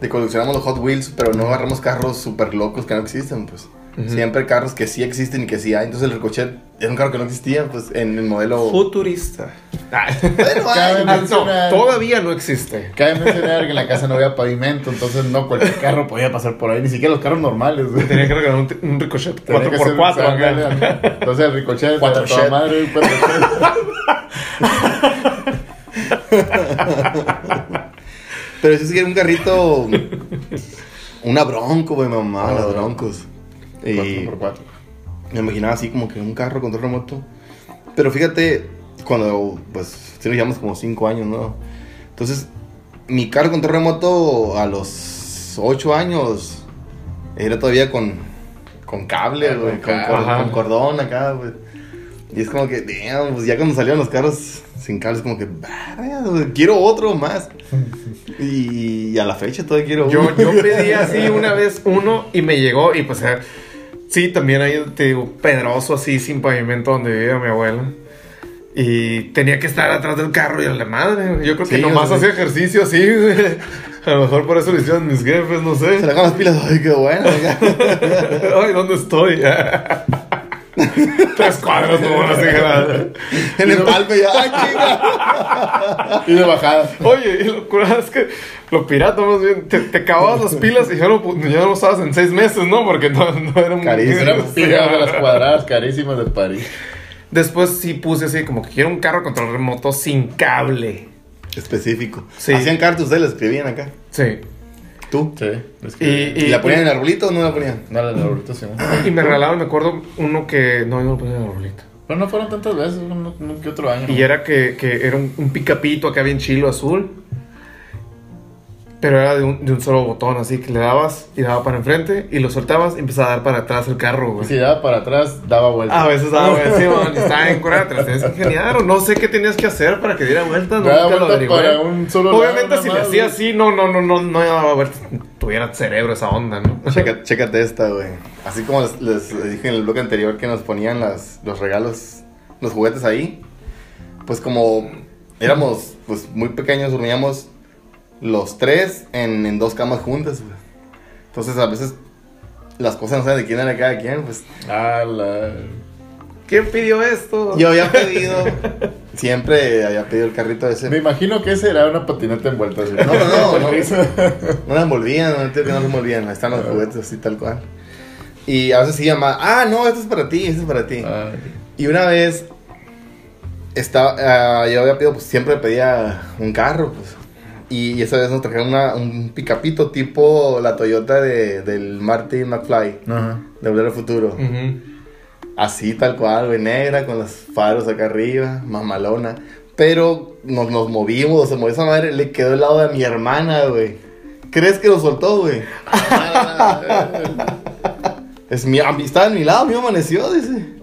[SPEAKER 2] de coleccionamos los Hot Wheels, pero no agarramos carros súper locos que no existen, pues. Siempre carros que sí existen y que sí hay. Entonces el Ricochet era un carro que no existía, pues, en el modelo...
[SPEAKER 1] Futurista. Ah,
[SPEAKER 2] bueno,
[SPEAKER 1] no, todavía no existe.
[SPEAKER 3] Cabe mencionar que en la casa no había pavimento, entonces no cualquier carro podía pasar por ahí, ni siquiera los carros normales.
[SPEAKER 1] Tenía que regalar un, un Ricochet 4x4.
[SPEAKER 3] Entonces el Ricochet...
[SPEAKER 2] 4
[SPEAKER 3] madre, 4
[SPEAKER 2] Pero ese sí era un carrito. Una bronco, güey, mamá, las broncos. Y Me imaginaba así como que un carro control remoto. Pero fíjate, cuando, pues, si nos llevamos como 5 años, ¿no? Entonces, mi carro control remoto a los 8 años era todavía con, con cable, güey,
[SPEAKER 3] con,
[SPEAKER 2] con, cordón acá, güey. Y es como que, damn, pues ya cuando salieron los carros sin cables, como que, "Verga, güey, quiero otro más. Y, a la fecha todavía quiero
[SPEAKER 1] Yo,
[SPEAKER 2] uno.
[SPEAKER 1] yo pedí así una vez uno y me llegó y pues eh, sí, también ahí te digo, pedroso así, sin pavimento donde vivía mi abuela. Y tenía que estar atrás del carro y a la madre. Yo creo que
[SPEAKER 2] Sí,
[SPEAKER 1] nomás hacía ejercicio así, güey. A lo mejor por eso lo hicieron mis jefes, no sé.
[SPEAKER 2] Se le las pilas, ay, qué bueno.
[SPEAKER 1] Ay, ¿dónde estoy? Tres cuadros, no, así que nada.
[SPEAKER 2] En el palpe ya, ay, chinga.
[SPEAKER 3] Y de bajada.
[SPEAKER 1] Oye, y lo curado es que lo pirata más bien, te, te acababas las pilas y ya pu- ya lo usabas en seis meses, ¿no? Porque no, no era un...
[SPEAKER 2] Carísimo.
[SPEAKER 3] Eran pilas de las cuadradas carísimas de París.
[SPEAKER 1] Después sí puse así como que quiero un carro control remoto sin cable.
[SPEAKER 2] Específico.
[SPEAKER 1] Sí.
[SPEAKER 2] Hacían cartas, ustedes las escribían acá.
[SPEAKER 1] Sí.
[SPEAKER 2] ¿Tú?
[SPEAKER 3] Sí. Es
[SPEAKER 1] Y,
[SPEAKER 3] que.
[SPEAKER 1] y,
[SPEAKER 2] ¿Y la ponían en el arbolito o no la ponían?
[SPEAKER 3] No, la de ahorita sí. ¿no?
[SPEAKER 1] y me regalaron, me acuerdo, uno que... No, yo no lo ponía en el arbolito.
[SPEAKER 3] Pero no fueron tantas veces, que otro año.
[SPEAKER 1] Y era que, que era un, un picapito acá bien chilo azul. Pero era de un, de un solo botón, así que le dabas y daba para enfrente y lo soltabas y empezaba a dar para atrás el carro, güey.
[SPEAKER 3] si daba para atrás, daba vuelta.
[SPEAKER 1] A veces daba vuelta, sí, man, y estaba en cura, las tenías que ingeniar, o no sé qué tenías que hacer para que diera vuelta,
[SPEAKER 3] Daba
[SPEAKER 1] nunca lo
[SPEAKER 3] vuelta
[SPEAKER 1] averigué.
[SPEAKER 3] para un solo
[SPEAKER 1] Obviamente si le hacía
[SPEAKER 3] güey.
[SPEAKER 1] así, no, no, no, no, no daba vuelta, tuviera cerebro esa onda, ¿no?
[SPEAKER 2] Checa- chécate esta, güey. Así como les, les dije en el bloque anterior que nos ponían las, los regalos, los juguetes ahí. Pues como éramos pues muy pequeños, dormíamos los tres en, en dos camas juntas, güey. Entonces a veces las cosas no saben de quién era cada quien, pues
[SPEAKER 3] Ah, la.
[SPEAKER 1] ¿Quién pidió esto?
[SPEAKER 2] yo había pedido, siempre había pedido el carrito ese.
[SPEAKER 3] Me imagino que ese era una patineta envuelta. así.
[SPEAKER 2] No, no, no, no. No la envolvían, no no la envolvían. Ahí están los juguetes así tal cual. Y a veces sí llama, ah, no, esto es para ti, esto es para ti.
[SPEAKER 3] Ah,
[SPEAKER 2] Y una vez estaba, ah, yo había pedido, pues siempre pedía un carro, pues. Y, esa vez nos trajeron una- un picapito tipo la Toyota de, del Martin McFly,
[SPEAKER 3] Ajá.
[SPEAKER 2] de Volver al Futuro. Así tal cual, güey, negra, con los faros acá arriba, mamalona. Pero nos, nos movimos, se movió esa madre, le quedó al lado de mi hermana, güey. ¿Crees que lo soltó, güey? es mi, estaba en mi lado, me amaneció, dice.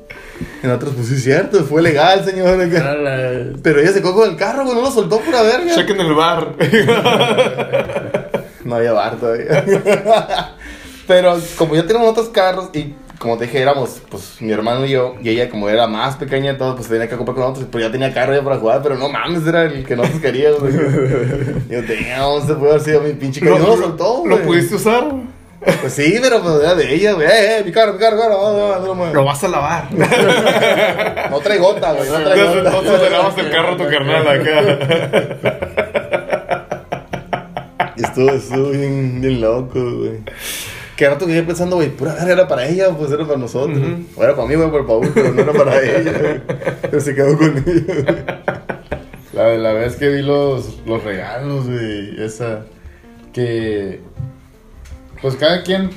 [SPEAKER 2] En otros, pues sí es cierto, fue legal, señor.
[SPEAKER 3] Ah,
[SPEAKER 2] Pero ella se cogió con el carro, güey, no lo soltó pura verga.
[SPEAKER 1] Chequen el bar.
[SPEAKER 2] No había bar todavía. Pero como ya tenemos otros carros y como te dije, éramos pues mi hermano y yo, y ella como era más pequeña de todos, pues tenía que comprar con nosotros, pero ya tenía carro ya para jugar, pero no mames, era el que nosotros queríamos. güey. Yo, damn, se puede haber sido mi pinche carro. No, lo soltó,
[SPEAKER 1] ¿Lo pudiste usar?
[SPEAKER 2] Pues sí, pero pues era de ella, güey. Eh, eh, mi carro, mi carro, mi carro. No, no, no, no,
[SPEAKER 1] Lo vas a lavar.
[SPEAKER 2] no trae gota, güey. No trae gota.
[SPEAKER 1] entonces le dabas el carro a tu carnal acá.
[SPEAKER 2] Estuvo, estuvo bien, bien loco, güey. Que rato que yo pensando, güey, pura verga era para ella, pues era para nosotros.
[SPEAKER 1] Ujú.
[SPEAKER 2] O era para mí, güey, por Paul, pero no era para ella, güey. Pero se quedó con ella, güey.
[SPEAKER 3] La, la vez que vi los, los regalos, güey, esa, que, pues cada quien,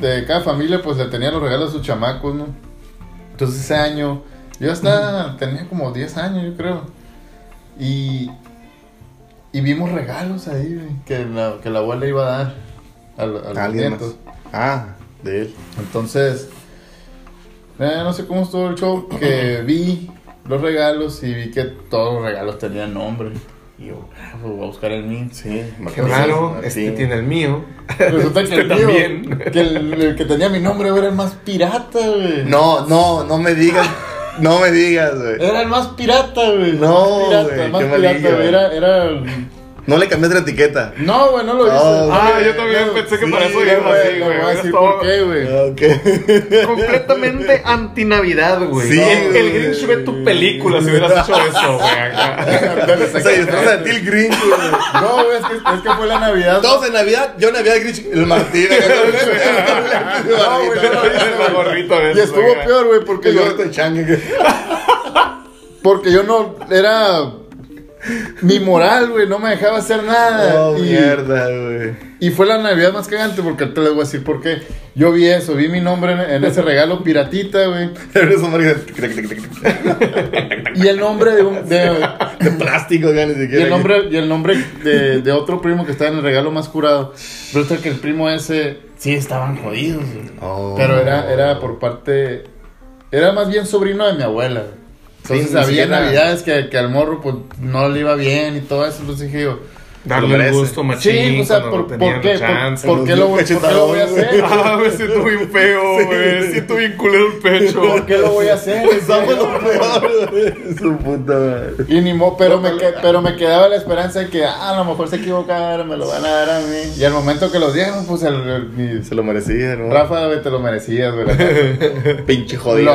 [SPEAKER 3] de cada familia, pues le tenía los regalos a sus chamacos, ¿no? Entonces ese año, yo hasta tenía como 10 años, yo creo, y, y vimos regalos ahí, que la, que la abuela iba a dar a, a los
[SPEAKER 2] más. Ah, de él.
[SPEAKER 3] Entonces, eh, no sé cómo estuvo el show, que vi los regalos y vi que todos los regalos tenían nombre. Y yo, ah, pues voy a buscar el mío.
[SPEAKER 2] Sí, me
[SPEAKER 1] Qué raro,
[SPEAKER 2] Sí.
[SPEAKER 1] este tiene el mío.
[SPEAKER 3] Resulta que
[SPEAKER 1] Este
[SPEAKER 3] el mío,
[SPEAKER 1] también.
[SPEAKER 3] que el, el que tenía mi nombre era el más pirata, güey.
[SPEAKER 2] No, no, no me digas. No me digas, güey.
[SPEAKER 3] Era el más pirata, güey.
[SPEAKER 2] No,
[SPEAKER 3] el más pirata,
[SPEAKER 2] güey,
[SPEAKER 3] el más
[SPEAKER 2] qué
[SPEAKER 3] pirata,
[SPEAKER 2] malillo,
[SPEAKER 3] güey.
[SPEAKER 2] güey.
[SPEAKER 3] Era, era
[SPEAKER 2] No le cambiaste la etiqueta.
[SPEAKER 3] No, güey, no lo hice.
[SPEAKER 2] No,
[SPEAKER 1] Ah, yo también pensé que para eso
[SPEAKER 3] sí,
[SPEAKER 1] iba así, güey.
[SPEAKER 3] por qué, güey.
[SPEAKER 2] Ok.
[SPEAKER 1] Completamente anti-Navidad, güey.
[SPEAKER 2] Sí,
[SPEAKER 1] el, el. Grinch ve tu película si hubieras hecho eso, güey. acá.
[SPEAKER 2] Se disfraza de ti el Grinch, güey.
[SPEAKER 3] No, güey, es que, es que fue la Navidad.
[SPEAKER 2] Todos en Navidad, yo Navidad Grinch, el Martín.
[SPEAKER 3] No, güey, no lo hice,
[SPEAKER 1] El
[SPEAKER 3] güey.
[SPEAKER 1] gorrito
[SPEAKER 3] Y estuvo peor, güey, porque yo, porque yo no era mi moral, güey, no me dejaba hacer nada.
[SPEAKER 2] Oh,
[SPEAKER 3] y,
[SPEAKER 2] mierda, güey.
[SPEAKER 3] y fue la Navidad más cagante porque te les voy a decir por qué. Yo vi eso, vi mi nombre en, en ese regalo piratita, güey. Y el nombre de un... De,
[SPEAKER 2] de plástico, ya ni
[SPEAKER 3] y
[SPEAKER 2] siquiera.
[SPEAKER 3] el nombre, y el nombre de, de otro primo que estaba en el regalo más curado. Resulta que el primo ese sí estaban jodidos, güey.
[SPEAKER 2] Oh.
[SPEAKER 3] Pero era, era por parte. Era más bien sobrino de mi abuela. güey. Entonces
[SPEAKER 2] Sí,
[SPEAKER 3] había
[SPEAKER 2] siquiera-
[SPEAKER 3] navidades que, que al morro pues no le iba bien y todo eso. Entonces dije yo.
[SPEAKER 1] Darle
[SPEAKER 2] Lo
[SPEAKER 1] un
[SPEAKER 2] merece.
[SPEAKER 1] gusto machín.
[SPEAKER 3] Sí, o sea, ¿por,
[SPEAKER 1] no
[SPEAKER 3] ¿por qué?
[SPEAKER 1] chance.
[SPEAKER 3] ¿Por, por qué lo, voy- por qué lo voy a hacer?
[SPEAKER 1] Ah, me siento bien feo, güey. Siento bien culero el pecho.
[SPEAKER 3] ¿Por qué lo voy a hacer?
[SPEAKER 2] Somos lo peor, güey. Su puta madre.
[SPEAKER 3] Y ni mo, pero, me, que- pero me quedaba la esperanza de que ah, a lo mejor se equivocaron, me lo van a dar a mí. Y al momento que los dieron, pues el, el- mi-
[SPEAKER 2] Se lo merecía, ¿no?
[SPEAKER 3] Rafa, te lo merecías, neta.
[SPEAKER 2] Pinche
[SPEAKER 3] Lo
[SPEAKER 2] jodido.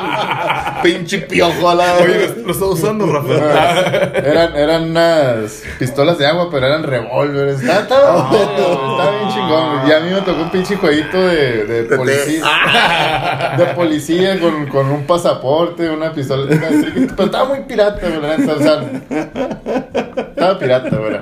[SPEAKER 2] Pinche piojo a la
[SPEAKER 1] Oye, lo está usando, Rafa.
[SPEAKER 3] eran, eran unas pistolas de agua, pero eran revólveres. Estaba, estaba, estaba bien chingón. Y a mí me tocó un pinche jueguito de, de policía. De policía con, con un pasaporte, una pistola. Pero estaba muy pirata, neta. O sea, estaba pirata, güey,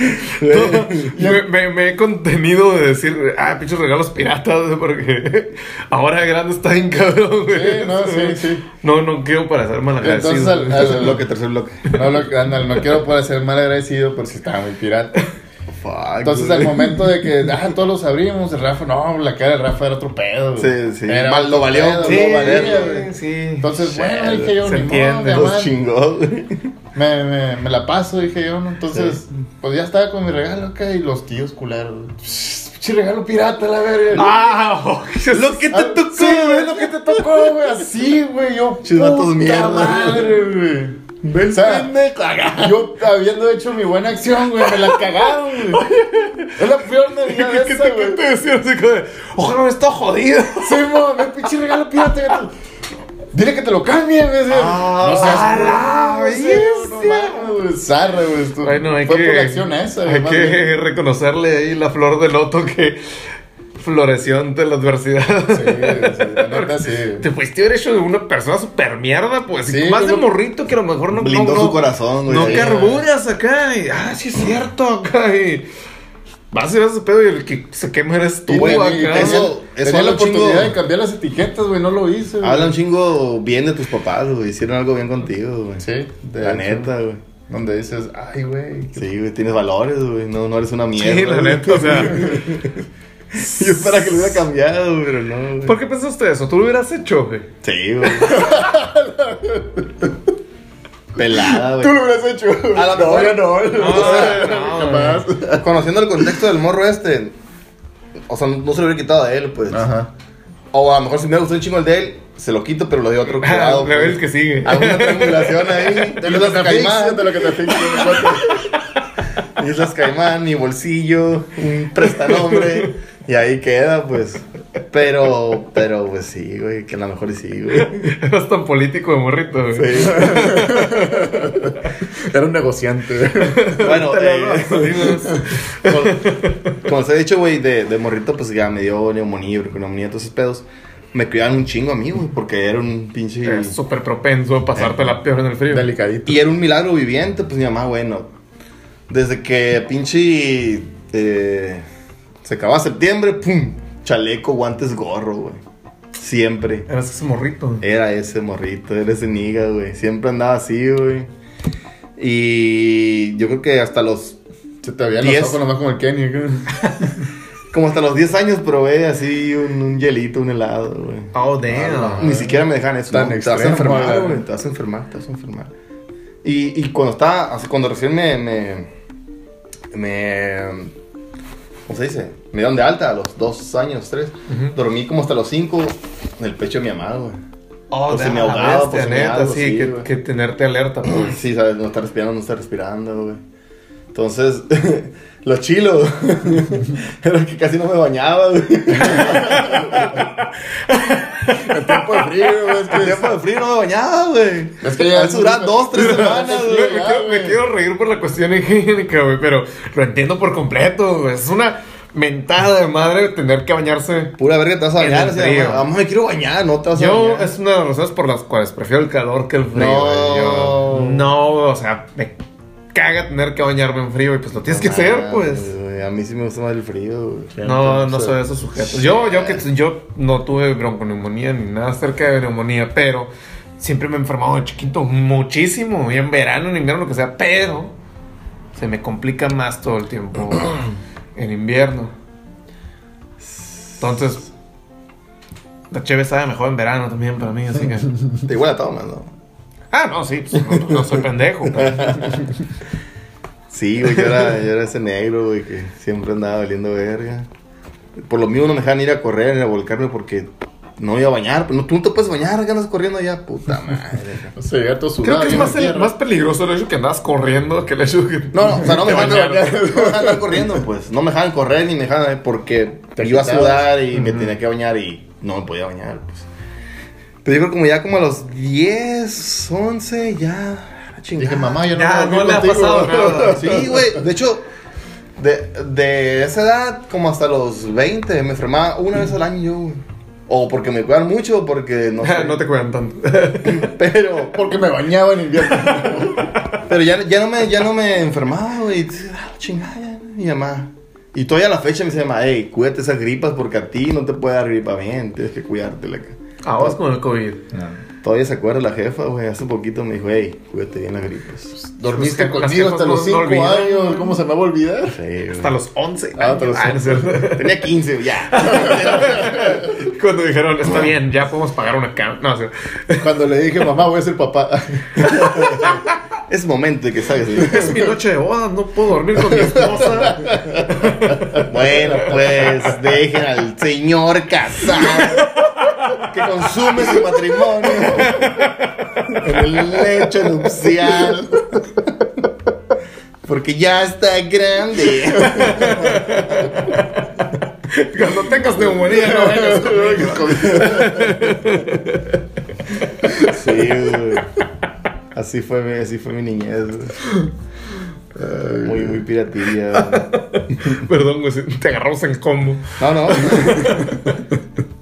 [SPEAKER 1] me, me- me he contenido de decir, ah, pinches regalos piratas, porque ahora de grande está bien cabrón, güey.
[SPEAKER 3] Sí, no, sí, sí.
[SPEAKER 1] No, no quiero parecer mal
[SPEAKER 3] Entonces, al,
[SPEAKER 2] Tercer
[SPEAKER 3] al-
[SPEAKER 2] bloque, tercer bloque.
[SPEAKER 3] no, lo, ándale, no quiero parecer mal agradecido porque estaba muy pirata.
[SPEAKER 2] Fuck,
[SPEAKER 3] Entonces,
[SPEAKER 2] güey.
[SPEAKER 3] al momento de que ah, todos los abrimos, el Rafa, no, la cara de Rafa era otro pedo. güey.
[SPEAKER 2] Sí, sí.
[SPEAKER 3] Era
[SPEAKER 2] Mal- lo valió,
[SPEAKER 3] pedo,
[SPEAKER 2] sí,
[SPEAKER 3] lo
[SPEAKER 1] Sí,
[SPEAKER 3] valía, güey.
[SPEAKER 1] sí.
[SPEAKER 3] Entonces, bueno, dije yo,
[SPEAKER 1] se
[SPEAKER 3] ni
[SPEAKER 1] entiende.
[SPEAKER 3] modo,
[SPEAKER 2] Los chingó, güey.
[SPEAKER 3] me, me, me la paso, dije yo, ¿no? Entonces, pues ya estaba con mi regalo acá y los tíos culeros. Pinche regalo pirata, la verga.
[SPEAKER 1] Ah, oh,
[SPEAKER 2] Lo que te
[SPEAKER 3] Ah,
[SPEAKER 2] tocó,
[SPEAKER 3] Sí, güey, lo que te tocó, güey. Así, güey. Yo. Puta
[SPEAKER 2] mierda.
[SPEAKER 3] madre, güey.
[SPEAKER 2] Ven,
[SPEAKER 3] O sea,
[SPEAKER 2] pendejo.
[SPEAKER 3] yo habiendo hecho mi buena acción, güey, me la cagaron, güey. Es la peor Navidad
[SPEAKER 1] ¿Qué
[SPEAKER 3] esa,
[SPEAKER 1] te, qué te decía? Así como de, ojalá no está jodido.
[SPEAKER 3] Sí, mo, ve pinche regalo gato. Dile que te lo cambien, güey.
[SPEAKER 2] Ah,
[SPEAKER 3] no seas
[SPEAKER 1] ah,
[SPEAKER 3] güey. Zarra, güey.
[SPEAKER 1] Bueno, hay
[SPEAKER 3] Fue
[SPEAKER 1] que,
[SPEAKER 3] por la acción esa, güey.
[SPEAKER 1] hay que
[SPEAKER 3] bien.
[SPEAKER 1] reconocerle ahí la flor de loto que floreció ante la adversidad.
[SPEAKER 3] Sí, sí, la neta sí.
[SPEAKER 1] Te fuiste haber hecho de una persona super mierda, pues.
[SPEAKER 3] Sí,
[SPEAKER 1] más de morrito que a lo mejor no.
[SPEAKER 2] Blindó
[SPEAKER 1] no,
[SPEAKER 2] su corazón, güey.
[SPEAKER 1] No carburas acá. Y, ah, sí es cierto acá. Y vas y vas ese pedo y el que se quema eres tú
[SPEAKER 3] Y tenía-
[SPEAKER 1] acá.
[SPEAKER 3] y tenía-
[SPEAKER 2] Eso- eso
[SPEAKER 3] tenía la
[SPEAKER 2] chingo.
[SPEAKER 3] oportunidad de cambiar las etiquetas, güey. No lo hice, güey.
[SPEAKER 2] Habla un chingo bien de tus papás, güey. Hicieron algo bien contigo, güey.
[SPEAKER 3] Sí, de
[SPEAKER 2] La
[SPEAKER 3] hecho.
[SPEAKER 2] neta, güey.
[SPEAKER 3] Donde dices, ay, güey.
[SPEAKER 2] Sí, güey, tienes valores, güey. No, no eres una mierda.
[SPEAKER 1] Sí, la
[SPEAKER 2] güey.
[SPEAKER 1] neta, o sea.
[SPEAKER 2] Yo esperaba que lo hubiera cambiado, pero no, güey.
[SPEAKER 1] ¿Por qué pensaste eso? ¿Tú lo hubieras hecho, güey?
[SPEAKER 2] Sí, güey. Pelada, güey.
[SPEAKER 3] Tú lo hubieras hecho.
[SPEAKER 2] A lo mejor-
[SPEAKER 3] yo no.
[SPEAKER 1] no,
[SPEAKER 3] Capaz.
[SPEAKER 2] Conociendo el contexto del morro este, o sea, no se lo hubiera quitado a él, pues.
[SPEAKER 3] Aja.
[SPEAKER 2] O a lo mejor si me gustó un chingo el de él, se lo quito, pero lo de otro cuidado.
[SPEAKER 1] Ves
[SPEAKER 2] pues.
[SPEAKER 1] que sigue.
[SPEAKER 2] Alguna triangulación ahí.
[SPEAKER 3] De lo que te
[SPEAKER 2] Caimán,
[SPEAKER 3] de lo que te asfixia.
[SPEAKER 2] Islas Caimán, mi bolsillo, un prestanombre. Y ahí queda, pues. Pero, pero, pues sí, güey, que a lo mejor sí, güey.
[SPEAKER 1] Eras tan político de morrito, güey.
[SPEAKER 2] Sí.
[SPEAKER 3] Era un negociante.
[SPEAKER 2] Bueno, eh, como, como se ha dicho, güey, de, de morrito, pues ya me dio neumonía, neumonía, todos esos pedos. Me cuidaban un chingo a mí, güey, porque era un pinche...
[SPEAKER 1] Es súper propenso a pasarte la peor en el frío.
[SPEAKER 3] Delicadito.
[SPEAKER 2] Y era un milagro viviente, pues mi mamá, bueno. Desde que pinche. eh, se acababa septiembre, pum. Chaleco, guantes, gorro, güey. Siempre.
[SPEAKER 1] Eras ese morrito.
[SPEAKER 2] Era ese morrito, era ese niga, güey. Siempre andaba así, güey. Y yo creo que hasta los.
[SPEAKER 3] Se te
[SPEAKER 2] Diez.
[SPEAKER 3] los ojos nomás como el Kenny.
[SPEAKER 2] Como hasta los 10 años probé así un, un hielito, un helado, güey.
[SPEAKER 1] Oh, damn.
[SPEAKER 2] Ni siquiera me dejan eso.
[SPEAKER 3] Tan
[SPEAKER 2] ¿no? Te vas a
[SPEAKER 3] extremo,
[SPEAKER 2] enfermar,
[SPEAKER 3] güey.
[SPEAKER 2] güey. Te vas a enfermar, te vas a enfermar. Y, y cuando estaba, cuando recién me, me, me, ¿cómo se dice? Me dieron de alta a los dos años, tres.
[SPEAKER 1] Ujú.
[SPEAKER 2] Dormí como hasta los cinco en el pecho de mi mamá, güey.
[SPEAKER 1] Oh,
[SPEAKER 2] si
[SPEAKER 1] damn,
[SPEAKER 2] me ahogaba, por si
[SPEAKER 1] neta,
[SPEAKER 2] algo,
[SPEAKER 1] sí,
[SPEAKER 2] sí,
[SPEAKER 1] que,
[SPEAKER 2] güey.
[SPEAKER 1] que tenerte alerta, pues.
[SPEAKER 2] Sí, sabes, no está respirando, no está respirando, güey. Entonces, lo chilo era que casi no me bañaba, güey.
[SPEAKER 3] En tiempo de frío, güey. Es
[SPEAKER 2] En
[SPEAKER 3] que
[SPEAKER 2] tiempo de frío no me bañaba, güey.
[SPEAKER 3] Es que ya-
[SPEAKER 2] A duraba dos, tres semanas, güey.
[SPEAKER 1] me quiero, me quiero reír por la cuestión higiénica, güey, pero lo entiendo por completo, güey. Es una mentada de madre tener que bañarse.
[SPEAKER 2] Pura verga, te vas a
[SPEAKER 1] En
[SPEAKER 2] bañar.
[SPEAKER 1] el
[SPEAKER 2] así,
[SPEAKER 1] frío.
[SPEAKER 2] Mamá, me quiero bañar, no te vas a
[SPEAKER 1] Yo,
[SPEAKER 2] bañar.
[SPEAKER 1] es una de las razones por las cuales prefiero el calor que el frío.
[SPEAKER 2] No.
[SPEAKER 1] Yo No, o sea, me caga tener que bañarme en frío y pues lo tienes que hacer, pues.
[SPEAKER 2] Güey, A mí sí me gusta más el frío, güey.
[SPEAKER 1] No, no soy de esos sujetos. Yo, yo que yo no tuve bronconeumonía ni nada cerca de neumonía, pero siempre me he enfermado de chiquito muchísimo, y en verano, en invierno, lo que sea, pero se me complica más todo el tiempo en invierno. Entonces, la cheve sabe mejor en verano también para mí, así que...
[SPEAKER 2] Te igual a tomas, ¿no?
[SPEAKER 1] Ah, no, sí, pues, no, no soy pendejo. pero-
[SPEAKER 2] Sí, güey, yo era, yo era ese negro, güey, que siempre andaba valiendo verga. Por lo mismo no me dejaban ir a correr ni a volcarme porque no iba a bañar. Pero no, tú no te puedes bañar, que andas corriendo allá, puta madre.
[SPEAKER 3] O sea, llegar todo
[SPEAKER 1] Creo que es más, el- más peligroso el hecho que andas corriendo que el hecho que...
[SPEAKER 2] No, no, o sea, no me dejaban no andar corriendo, pues. No me dejaban correr ni me dejaban porque
[SPEAKER 3] Te
[SPEAKER 2] iba a sudar y me tenía que bañar y no me podía bañar, pues. Pero yo creo como ya como a los 10, 11, ya... chingada.
[SPEAKER 3] Dije, mamá, yo no,
[SPEAKER 1] Ya,
[SPEAKER 3] a
[SPEAKER 1] no le ha
[SPEAKER 3] dormir contigo".
[SPEAKER 1] pasado nada.
[SPEAKER 2] Sí, güey. De hecho, de, de esa edad, como hasta los 20, me enfermaba una vez al año yo. O porque me cuidan mucho, o porque no sé.
[SPEAKER 1] no te cuidan tanto.
[SPEAKER 2] Pero,
[SPEAKER 3] Porque me bañaba en invierno.
[SPEAKER 2] pero ya, ya, no me, ya no me enfermaba, güey. Ah, chingada, ya, mi mamá. Y todavía a la fecha me dice, mamá, hey, cuídate esas gripas porque a ti no te puede dar gripa bien, tienes que cuidártela. acá".
[SPEAKER 1] Ah, vas con el COVID.
[SPEAKER 2] Todavía se acuerda la jefa, güey. Hace poquito me dijo, hey, cuídate bien las gripas.
[SPEAKER 3] Dormiste
[SPEAKER 1] Las
[SPEAKER 3] conmigo hasta los
[SPEAKER 1] no
[SPEAKER 3] 5
[SPEAKER 1] olvidan.
[SPEAKER 3] años. ¿Cómo se me va a olvidar?
[SPEAKER 2] Sí, güey.
[SPEAKER 1] Hasta los 11.
[SPEAKER 3] Ah, hasta los
[SPEAKER 1] Ah, no es cierto.
[SPEAKER 2] Tenía 15, ya.
[SPEAKER 1] Cuando dijeron, está bien, ya podemos pagar una cama. No, o sea,
[SPEAKER 3] Cuando le dije, mamá, voy a ser papá.
[SPEAKER 2] es momento de que sabes.
[SPEAKER 1] es mi noche de boda, no puedo dormir con mi esposa.
[SPEAKER 2] Bueno, pues dejen al señor casado que consume su matrimonio en el lecho nupcial. Porque ya está grande.
[SPEAKER 1] Cuando tengas neumonía, no vengas conmigo.
[SPEAKER 2] Sí, güey. Así fue, mi- así fue mi niñez. güey. Muy, muy piratilla.
[SPEAKER 1] Perdón, güey, te agarramos en combo.
[SPEAKER 2] No, no.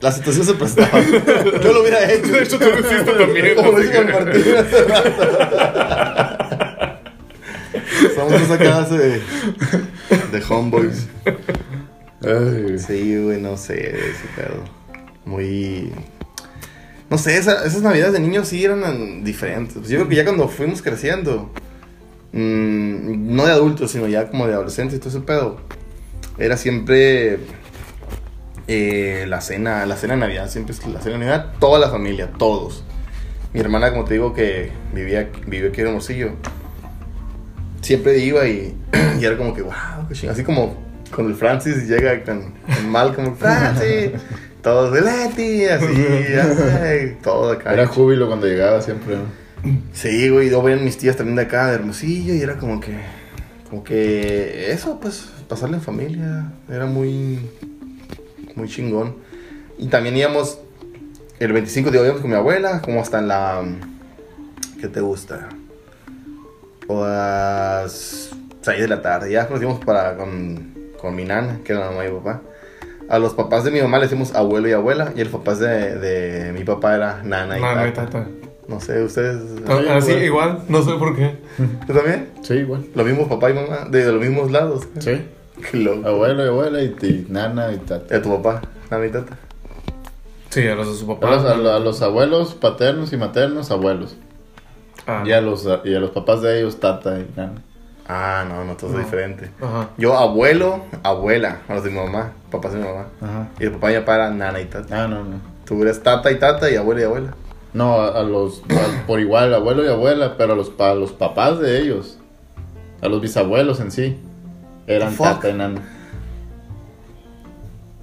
[SPEAKER 2] La situación se prestaba. Yo lo hubiera hecho.
[SPEAKER 1] De hecho, tú lo hiciste también.
[SPEAKER 2] Como lo hizo Martín hace rato. Somos esa clase de, de homeboys.
[SPEAKER 3] Ay,
[SPEAKER 2] Sí, güey, no sé, ese pedo. Muy. No sé, esa- esas navidades de niños sí eran diferentes. Pues yo creo que ya cuando fuimos creciendo, mm, no de adultos, sino ya como de adolescentes y todo ese pedo, era siempre eh, la cena, la cena de Navidad, siempre es la cena de Navidad, toda la familia, todos. Mi hermana, como te digo, que vivía, vive aquí en Hermosillo, siempre iba y, y era como que, wow, qué. Así como con el Francis llega con, con Malcolm, Francis, todos de Leti, así, ay, todo acá.
[SPEAKER 3] Era júbilo cuando llegaba siempre.
[SPEAKER 2] Sí, güey, yo veía mis tías también de acá, de Hermosillo, y era como que, como que eso, pues, pasarle en familia, era muy, muy chingón. Y también íbamos, el 25 de íbamos con mi abuela, como hasta en la, ¿qué te gusta? O a las 6 de la tarde, ya nos íbamos para, con, con mi nana, que era la mamá y mi papá. A los papás de mi mamá le decimos abuelo y abuela, y el papás de, de mi papá era nana y tata.
[SPEAKER 1] tata.
[SPEAKER 2] No sé, ustedes.
[SPEAKER 1] Ah, Así, igual, no sé por qué.
[SPEAKER 2] ¿Tú también?
[SPEAKER 3] Sí, igual.
[SPEAKER 2] Los mismos papá y mamá, de los mismos lados.
[SPEAKER 3] Sí.
[SPEAKER 2] Qué loco.
[SPEAKER 3] Abuelo y abuela y, y nana y tata.
[SPEAKER 2] ¿Y a tu papá? ¿A mi tata?
[SPEAKER 1] Sí, a los de su
[SPEAKER 3] A
[SPEAKER 1] papá.
[SPEAKER 3] los, a lo- a los abuelos paternos y maternos, abuelos.
[SPEAKER 1] Ah,
[SPEAKER 3] Y, a los, y a los papás de ellos, tata y nana.
[SPEAKER 2] Ah, no, no, todo es diferente.
[SPEAKER 1] Ajá.
[SPEAKER 2] Yo, abuelo, abuela, a los de mi mamá, papás de mi mamá.
[SPEAKER 3] Ajá.
[SPEAKER 2] Y el papá y mi papá eran nana y tata.
[SPEAKER 3] Ah, no, no.
[SPEAKER 2] Tú eres tata y tata y abuela y abuela.
[SPEAKER 3] No, a, a los. a- por igual, abuelo y abuela, pero a los, pa- los papás de ellos. A los bisabuelos en sí. Eran tata y nana.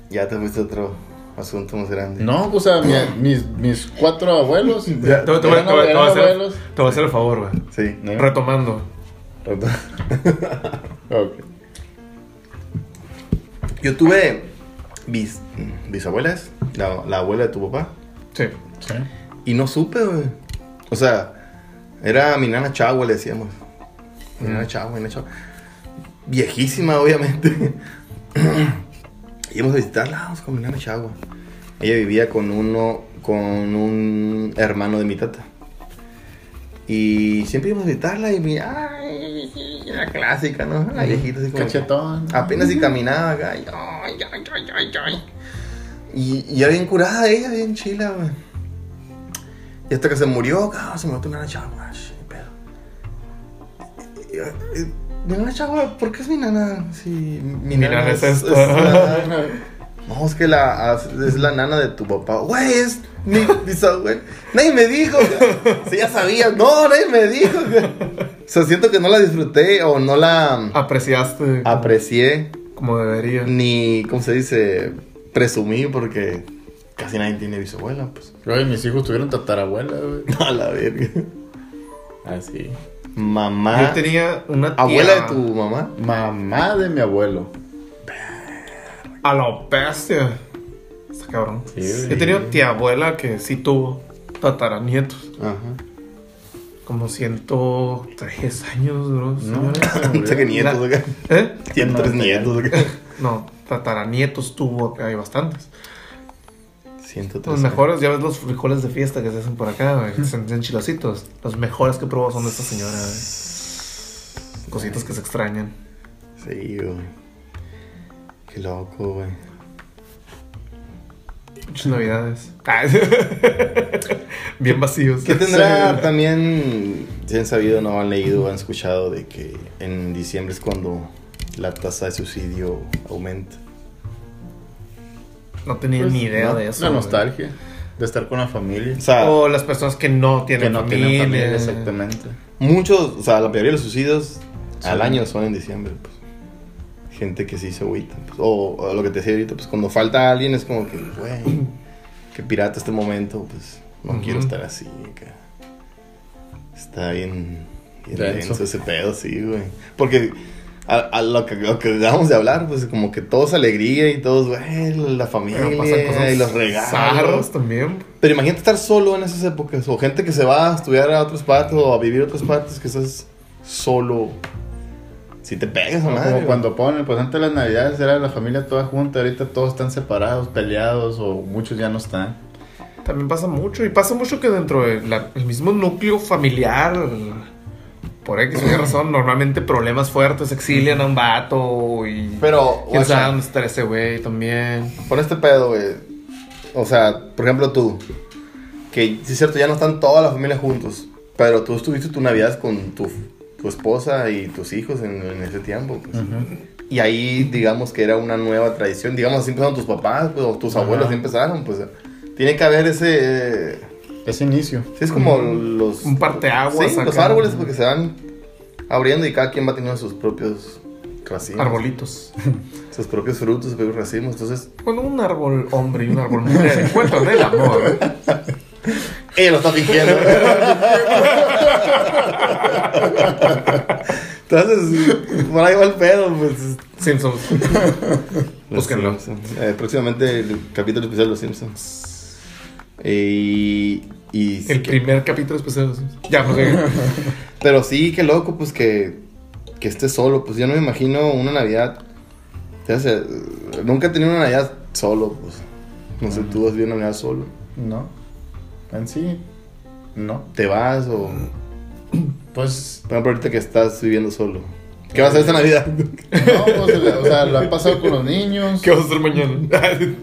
[SPEAKER 2] Ya te fuiste otro asunto más grande.
[SPEAKER 3] No, o sea, mi- mis, mis cuatro abuelos.
[SPEAKER 2] Ya.
[SPEAKER 1] Te, te voy- te voy-
[SPEAKER 3] eran-
[SPEAKER 1] te voy a hacer,
[SPEAKER 3] abuelos.
[SPEAKER 1] te voy a hacer el favor, güey.
[SPEAKER 2] Sí.
[SPEAKER 3] ¿no?
[SPEAKER 1] Retomando.
[SPEAKER 3] Ok.
[SPEAKER 2] Yo tuve bis, bisabuelas, la, la abuela de tu papá.
[SPEAKER 1] Sí.
[SPEAKER 3] Sí.
[SPEAKER 2] Y no supe, güey. O sea, era mi nana Chagua, le decíamos. Mi nana Chagua, mi nana Chagua. Viejísima, obviamente. Íbamos a visitarla vamos con mi Chagua. Ella vivía con uno, con un hermano de mi tata. Y siempre íbamos a visitarla y mi, ay, la clásica, ¿no? La viejita así como...
[SPEAKER 3] Cachetón.
[SPEAKER 2] Apenas si caminaba acá. Y, ay, ay, ay. Y, y era bien curada ella, bien chila, güey. Y hasta que se murió, cabrón, se murió tu nana chava, pedo. Mi nana chava, ¿por qué es mi nana? Sí, mi,
[SPEAKER 1] Mi nana es esta.
[SPEAKER 2] la- no, es que la, es la nana de tu papá. Güey, es mi bisabuela. Nadie me dijo. Si ya sabías. No, nadie me dijo. O sea, siento que no la disfruté o no la
[SPEAKER 1] Apreciaste
[SPEAKER 2] aprecié
[SPEAKER 1] como debería.
[SPEAKER 2] ni, ¿cómo se dice? Presumí porque casi nadie tiene bisabuela, pues.
[SPEAKER 3] Oye, mis hijos tuvieron tatarabuela, güey.
[SPEAKER 2] A la verga.
[SPEAKER 3] Así.
[SPEAKER 2] Mamá.
[SPEAKER 1] Yo tenía una tía.
[SPEAKER 2] Abuela de tu mamá.
[SPEAKER 3] Mamá de mi abuelo.
[SPEAKER 1] A la bestia. Está cabrón.
[SPEAKER 3] Sí, güey.
[SPEAKER 1] He tenido tía abuela que sí tuvo tataranietos.
[SPEAKER 2] Ajá.
[SPEAKER 1] Como 103 años, bro.
[SPEAKER 3] No,
[SPEAKER 2] que nietos acá.
[SPEAKER 1] ¿Eh?
[SPEAKER 2] Tiene
[SPEAKER 3] No,
[SPEAKER 2] tres
[SPEAKER 3] no,
[SPEAKER 2] nietos acá.
[SPEAKER 1] No, tataranietos tuvo acá, hay bastantes.
[SPEAKER 2] 103.
[SPEAKER 1] Los mejores, ya ves los frijoles de fiesta que se hacen por acá, güey, se hacen chilositos. Los mejores que probó son de esta señora, güey. Cositas que se extrañan.
[SPEAKER 2] Sí, güey. Qué loco, güey.
[SPEAKER 1] Muchas navidades. Bien vacíos.
[SPEAKER 2] ¿Qué tendrá también, si han sabido, no han leído, han escuchado de que en diciembre es cuando la tasa de suicidio aumenta?
[SPEAKER 1] No tenía
[SPEAKER 3] Pues,
[SPEAKER 1] ni idea
[SPEAKER 3] ¿no?
[SPEAKER 1] de eso.
[SPEAKER 3] La
[SPEAKER 1] güey.
[SPEAKER 3] nostalgia de estar con la familia.
[SPEAKER 2] O sea,
[SPEAKER 1] O las personas que no tienen
[SPEAKER 3] que no
[SPEAKER 1] familia.
[SPEAKER 3] tienen familia, exactamente.
[SPEAKER 2] muchos, o sea, la mayoría de los suicidios
[SPEAKER 3] Sí.
[SPEAKER 2] al año son en diciembre, pues. Gente que sí se agüita. pues. O, o lo que te decía ahorita, pues cuando falta alguien es como que, güey, qué pirata este momento, pues no quiero estar así. Está bien, bien
[SPEAKER 3] Denso.
[SPEAKER 2] denso ese pedo, sí, güey. Porque a, a lo, que, lo que acabamos de hablar, pues como que todo es alegría y todos, güey, la familia y los regalos.
[SPEAKER 1] también.
[SPEAKER 2] Pero imagínate estar solo en esas épocas, o gente que se va a estudiar a otras partes o a vivir a otras partes, que estás solo. Si te pegas a
[SPEAKER 3] Como,
[SPEAKER 2] madre. güey.
[SPEAKER 3] cuando ponen, pues antes de las navidades era la familia toda junta, ahorita todos están separados, peleados o muchos ya no están.
[SPEAKER 1] También pasa mucho. Y pasa mucho que dentro del mismo núcleo familiar, por X o Y razón, normalmente problemas fuertes exilian a un vato y.
[SPEAKER 2] Pero,
[SPEAKER 1] ¿Quién sabe dónde ese güey también?
[SPEAKER 2] pon este pedo, güey. O sea, por ejemplo, tú, que sí es cierto, ya no están toda la familia juntos, pero tú estuviste tu Navidad con tu, tu esposa y tus hijos en, en ese tiempo, pues. Y ahí, digamos que era una nueva tradición. Digamos, así empezaron tus papás, pues, o tus abuelos, así empezaron, pues. Tiene que haber ese.
[SPEAKER 3] Ese inicio.
[SPEAKER 2] Sí, es como los.
[SPEAKER 1] Un parteaguas.
[SPEAKER 2] Sí, los
[SPEAKER 1] acá.
[SPEAKER 2] árboles, porque se van abriendo y cada quien va teniendo sus propios racimos.
[SPEAKER 1] Arbolitos.
[SPEAKER 2] Sus propios frutos, sus propios racimos. Entonces,
[SPEAKER 1] Bueno, un árbol hombre y un árbol mujer encuentran el amor.
[SPEAKER 2] ella lo está fingiendo. Entonces, por ahí va el pedo, pues.
[SPEAKER 1] Simpsons.
[SPEAKER 2] Los
[SPEAKER 1] Búsquenlo.
[SPEAKER 2] Simpsons. Eh, próximamente el capítulo especial de los Simpsons. Y. y
[SPEAKER 1] El primer capítulo especial. de los. Ya, pues.
[SPEAKER 2] Pero sí, qué loco, pues que, que esté solo. Pues yo no me imagino una Navidad. Ya sé, nunca he tenido una Navidad solo, pues. No sé, tú has vivido una Navidad solo.
[SPEAKER 3] No. En sí, no.
[SPEAKER 2] ¿Te vas o.?
[SPEAKER 3] Pues,
[SPEAKER 2] Por ejemplo, ahorita que estás viviendo solo. ¿Qué vas a hacer esta Navidad?
[SPEAKER 3] no, pues, o sea, lo han pasado con los niños.
[SPEAKER 1] ¿Qué vas a hacer mañana?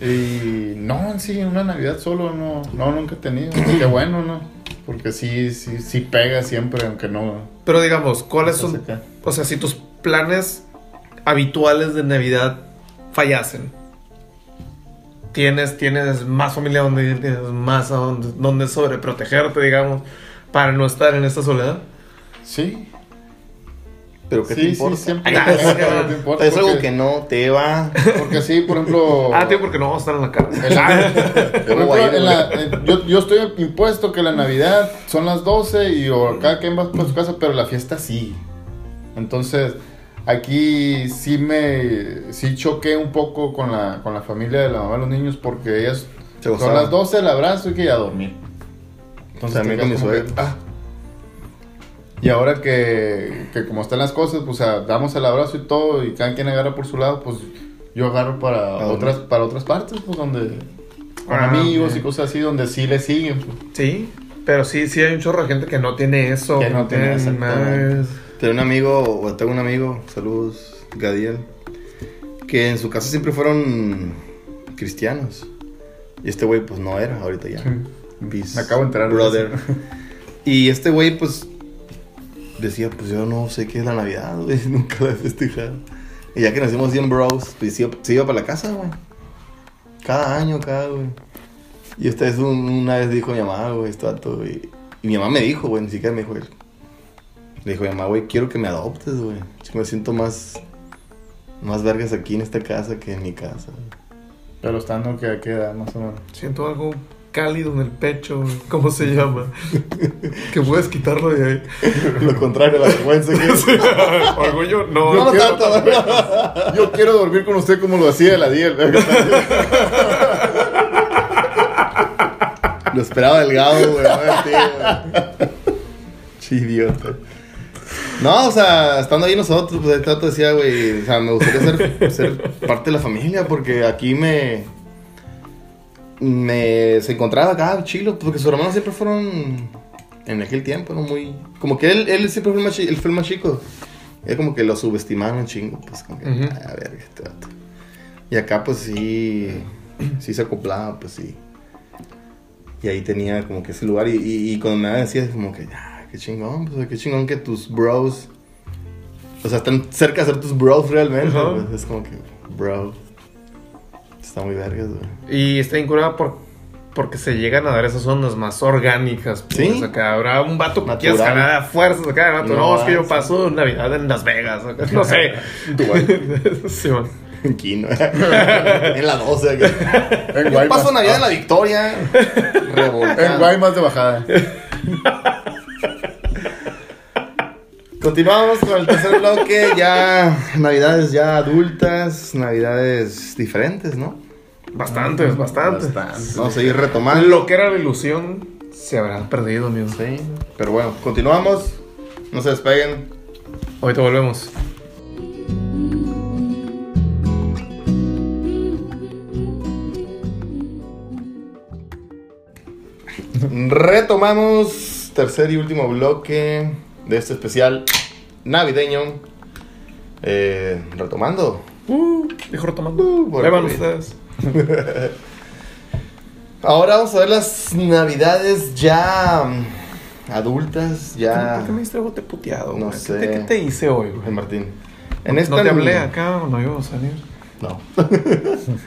[SPEAKER 3] Y no, sí, una Navidad solo no, no, nunca he tenido. Qué bueno, ¿no? Porque sí, sí, sí pega siempre, aunque no.
[SPEAKER 1] Pero digamos, ¿cuáles son?
[SPEAKER 3] Acá.
[SPEAKER 1] O sea, si tus planes habituales de Navidad fallasen. Tienes, tienes más familia donde ir, tienes más a donde, donde sobreprotegerte, digamos, para no estar en esta soledad.
[SPEAKER 3] Sí,
[SPEAKER 2] ¿Pero qué
[SPEAKER 3] sí,
[SPEAKER 2] te
[SPEAKER 3] sí,
[SPEAKER 2] importa?
[SPEAKER 3] siempre.
[SPEAKER 1] Ah, sí,
[SPEAKER 3] importa,
[SPEAKER 1] ah.
[SPEAKER 3] te importa,
[SPEAKER 2] Es algo
[SPEAKER 3] porque-
[SPEAKER 2] que no te va.
[SPEAKER 3] Porque sí, por ejemplo.
[SPEAKER 1] Ah, tío, porque no vamos a estar en la cara.
[SPEAKER 3] la- por ejemplo, en la- en- yo, yo estoy impuesto que la Navidad son las 12 y o cada quien va para su casa, pero la fiesta sí. Entonces, aquí sí me sí choqué un poco con la, con la familia de la mamá de los niños porque ellas
[SPEAKER 2] Se
[SPEAKER 3] son las 12, el abrazo y que ya a dormir. Entonces,
[SPEAKER 2] También con mi
[SPEAKER 3] que, ah. Y ahora que, que como están las cosas, pues o sea, damos el abrazo y todo y cada quien agarra por su lado, pues yo agarro para
[SPEAKER 2] ¿A dónde?
[SPEAKER 3] otras para otras partes, pues donde con
[SPEAKER 1] Ah,
[SPEAKER 3] amigos y cosas así donde sí le siguen. pues.
[SPEAKER 1] Sí. Pero sí, sí hay un chorro de gente que no tiene eso.
[SPEAKER 3] Que no tiene
[SPEAKER 1] más.
[SPEAKER 2] Tengo un amigo, o tengo un amigo, saludos, Gadiel, que en su casa siempre fueron cristianos. Y este güey, pues no era, ahorita ya.
[SPEAKER 1] Sí.
[SPEAKER 2] Bis
[SPEAKER 3] Me acabo de enterar
[SPEAKER 2] Brother. Y este güey, pues, decía, pues yo no sé qué es la Navidad, güey, nunca la he festejado. Y ya que nacimos 100 bros, pues se iba, se iba para la casa, güey. Cada año, cada, güey. Y esta vez un- una vez dijo mi mamá, güey, esto todo, y, y mi mamá me dijo, güey, ni siquiera me dijo él. Le dijo mi mamá, güey, quiero que me adoptes, güey. Yo me siento más, más vergas aquí en esta casa que en mi casa. güey.
[SPEAKER 3] Pero estando que a qué edad, más o menos.
[SPEAKER 1] Siento algo cálido en el pecho. ¿Cómo se llama? que puedes quitarlo de ahí.
[SPEAKER 2] Lo contrario, la vergüenza que
[SPEAKER 1] Orgullo, no.
[SPEAKER 2] No, no
[SPEAKER 1] quiero
[SPEAKER 2] tanto.
[SPEAKER 3] Yo quiero dormir con usted como lo hacía la Diel.
[SPEAKER 2] Lo esperaba delgado, güey. Che, idiota. No, o sea, estando ahí nosotros, pues el trato decía, güey, o sea, me gustaría ser, ser parte de la familia porque aquí me. Me. Se encontraba acá, chilo, porque sus hermanos siempre fueron. En aquel tiempo, ¿no? Muy. Como que él, él siempre fue el más, chi- él fue el más chico. Él como que lo subestimaron chingo, pues como que.
[SPEAKER 1] Ujú.
[SPEAKER 2] A ver, este vato. Y acá, pues sí. Sí se acoplaba, pues sí. Y ahí tenía como que ese lugar. Y, y, y cuando me decía, como que, ah, qué chingón, pues qué chingón que tus bros. O sea, están cerca de ser tus bros realmente.
[SPEAKER 1] Ajá.
[SPEAKER 2] pues, es como que, bro. Está muy vergas, güey.
[SPEAKER 1] Y está incurada por, porque se llegan a dar esas ondas más orgánicas. Pues,
[SPEAKER 2] Sí.
[SPEAKER 1] O sea, que habrá un vato que
[SPEAKER 2] Natural.
[SPEAKER 1] quieras jalar a fuerzas acá. vato, No,
[SPEAKER 2] No,
[SPEAKER 1] es que yo paso Navidad en Las Vegas. acá, No sé. sí, man.
[SPEAKER 2] En Kino. en la 12. acá.
[SPEAKER 3] En
[SPEAKER 2] Yo
[SPEAKER 3] Guaymas.
[SPEAKER 2] paso Navidad en la Victoria. Revolcado.
[SPEAKER 3] En Guaymas de bajada.
[SPEAKER 2] Continuamos con el tercer bloque, ya navidades ya adultas, navidades diferentes, ¿no?
[SPEAKER 1] Bastantes, bastantes.
[SPEAKER 3] Bastante.
[SPEAKER 2] Vamos a ir retomando.
[SPEAKER 1] Lo que era la ilusión se habrá perdido, amigo.
[SPEAKER 2] Sí, pero bueno, continuamos, no se despeguen.
[SPEAKER 1] Ahorita volvemos.
[SPEAKER 2] Retomamos tercer y último bloque de este especial navideño. Eh, retomando.
[SPEAKER 1] Uh, dijo retomando.
[SPEAKER 2] Uh,
[SPEAKER 1] ustedes.
[SPEAKER 2] Ahora vamos a ver las navidades ya mm, adultas, ya...
[SPEAKER 1] ¿Por qué me diste bote puteado?
[SPEAKER 2] No
[SPEAKER 1] güey? ¿Qué
[SPEAKER 2] sé.
[SPEAKER 1] te- ¿Qué te hice hoy, güey?
[SPEAKER 2] Martín. En
[SPEAKER 1] No
[SPEAKER 2] esta
[SPEAKER 1] te hablé acá cuando íbamos a salir.
[SPEAKER 2] No.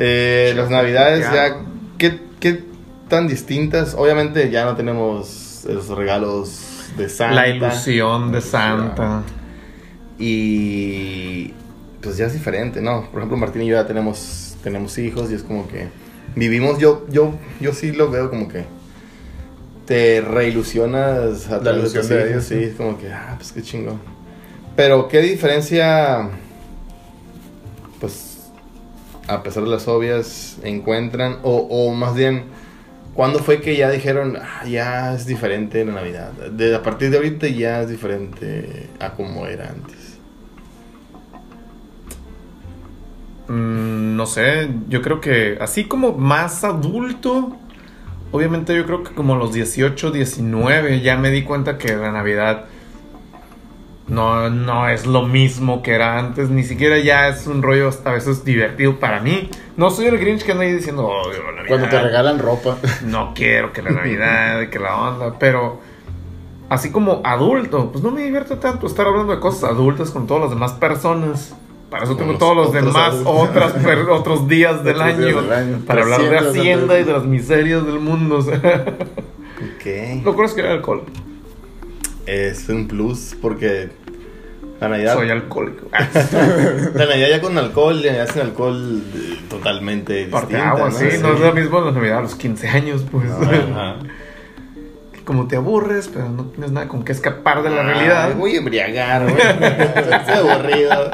[SPEAKER 2] Eh, las navidades ya, ¿qué, qué tan distintas? Obviamente ya no tenemos los regalos de Santa.
[SPEAKER 1] La ilusión de Santa.
[SPEAKER 2] Y pues ya es diferente, ¿no? Por ejemplo, Martín y yo ya tenemos, tenemos hijos y es como que vivimos, yo, yo, yo sí lo veo como que te reilusionas a través
[SPEAKER 3] de
[SPEAKER 2] hijos,
[SPEAKER 3] ellos,
[SPEAKER 2] sí,
[SPEAKER 3] sí.
[SPEAKER 2] es como que, ah, pues qué chingón. Pero qué diferencia, pues, a pesar de las obvias, encuentran, o, o más bien, ¿cuándo fue que ya dijeron, ah, ya es diferente la Navidad? De, a partir de ahorita ya es diferente a como era antes.
[SPEAKER 1] Mm, no sé, yo creo que así como más adulto, obviamente yo creo que como los 18, 19 ya me di cuenta que la Navidad no, no es lo mismo que era antes, ni siquiera ya es un rollo hasta a veces divertido para mí. No soy el Grinch que anda ahí diciendo, oh, la Navidad.
[SPEAKER 3] Cuando te regalan ropa.
[SPEAKER 1] no quiero que la Navidad, y que la onda, pero así como adulto, pues no me divierte tanto estar hablando de cosas adultas con todas las demás personas. Para eso tengo todos los demás otras per- otros días del
[SPEAKER 3] Otros días
[SPEAKER 1] año,
[SPEAKER 3] del año.
[SPEAKER 1] para hablar de
[SPEAKER 3] 300
[SPEAKER 1] Hacienda y de las miserias del mundo. o sea.
[SPEAKER 2] Ok.
[SPEAKER 1] Lo que es que hay alcohol.
[SPEAKER 2] Es un plus porque la Navidad,
[SPEAKER 1] Soy alcohólico.
[SPEAKER 2] la Navidad ya con alcohol, ya sin alcohol totalmente
[SPEAKER 1] Porque
[SPEAKER 2] distinta,
[SPEAKER 1] agua,
[SPEAKER 2] ¿no?
[SPEAKER 1] sí, no es lo mismo la Navidad a los 15 años, pues.
[SPEAKER 2] Ajá.
[SPEAKER 1] Como te aburres, pero no tienes nada con qué escapar de la
[SPEAKER 2] Ay,
[SPEAKER 1] realidad.
[SPEAKER 2] voy a embriagar, güey. Estoy aburrido.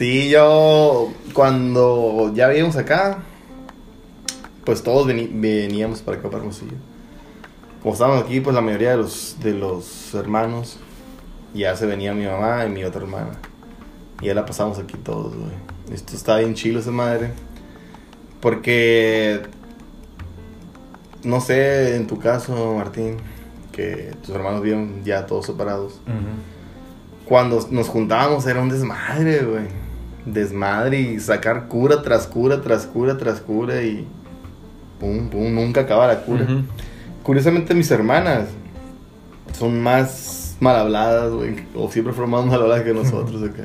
[SPEAKER 2] Sí, yo cuando ya vivimos acá, pues todos veníamos para acá, para Hermosillo. Como estábamos aquí, pues la mayoría de los, de los hermanos, ya se venía mi mamá y mi otra hermana. Y ya la pasamos aquí todos, güey. Esto está bien chilo esa madre. Porque no sé, en tu caso, Martín, que tus hermanos viven ya todos separados. Cuando nos juntábamos era un desmadre, güey. Desmadre y sacar cura tras cura, tras cura, tras cura y pum, pum, nunca acaba la cura.
[SPEAKER 1] Ujú.
[SPEAKER 2] Curiosamente mis hermanas son más mal habladas, güey, o siempre fueron más mal habladas que nosotros acá.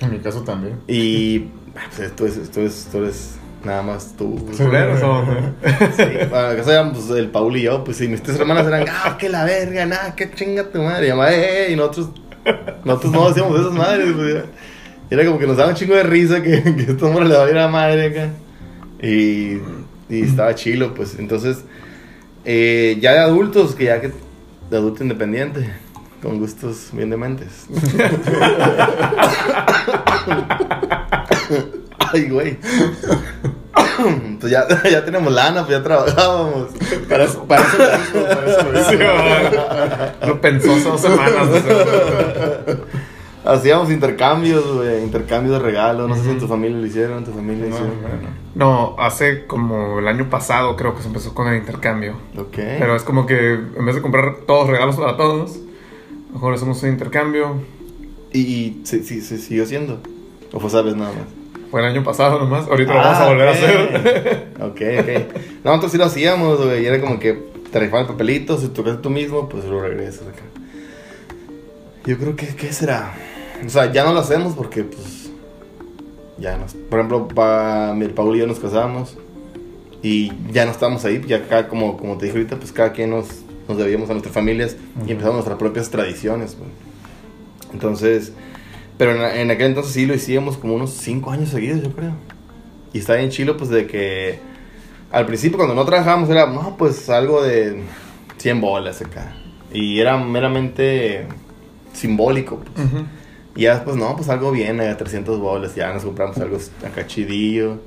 [SPEAKER 3] En mi caso también.
[SPEAKER 2] Y ah, pues, esto es, esto es, esto es nada más tú.
[SPEAKER 1] ¿Culeros o no?
[SPEAKER 2] Sí, para que sean pues, el Paul y yo, pues sí, mis tres hermanas eran, ah, que la verga, nada, que chinga tu madre. Y, mamá, eh, eh, y nosotros, nosotros no hacíamos esas madres, pues, era como que nos daba un chingo de risa que, que estos hombres le valiera madre acá. Y, y estaba chilo, pues. Entonces, eh, ya de adultos, que ya que de adulto independiente, con gustos bien dementes. Ay, güey. Pues ya, ya tenemos lana, pues ya trabajábamos.
[SPEAKER 3] Para eso, para eso lo para eso
[SPEAKER 1] pensó dos semanas.
[SPEAKER 2] Hacíamos intercambios, güey, intercambios de regalos. No sé si en tu familia lo hicieron, en tu familia
[SPEAKER 3] No,
[SPEAKER 2] hicieron.
[SPEAKER 1] No, hace como el año pasado creo que se empezó con el intercambio.
[SPEAKER 2] Ok.
[SPEAKER 1] Pero es como que en vez de comprar todos regalos para todos, mejor hacemos un intercambio.
[SPEAKER 2] ¿Y, y se, sí, se siguió haciendo? ¿O fue sabes nada más?
[SPEAKER 1] Fue el año pasado nomás, ahorita lo vamos a
[SPEAKER 2] Ah,
[SPEAKER 1] volver a hacer.
[SPEAKER 2] Ok, ok. No, nosotros sí lo hacíamos, güey. Y era como que te rifaban el papelito, si tocas tú mismo, pues lo regresas acá. Yo creo que, ¿qué será? O sea, ya no lo hacemos porque, pues, ya nos... Por ejemplo, pa, mi Paul y yo nos casamos y ya no estamos ahí. Ya acá, como, como te dije ahorita, pues cada quien nos, nos debíamos a nuestras familias y empezamos nuestras propias tradiciones. Entonces, pero en, en aquel entonces sí lo hicimos como unos 5 años seguidos, yo creo. Y está bien chilo, pues, de que al principio cuando no trabajábamos era, no, pues algo de 100 bolas acá. Y era meramente simbólico, pues.
[SPEAKER 1] Ujú.
[SPEAKER 2] Y ya después, no, pues algo bien, eh, 300 bolas. Ya nos compramos algo acá chidillo.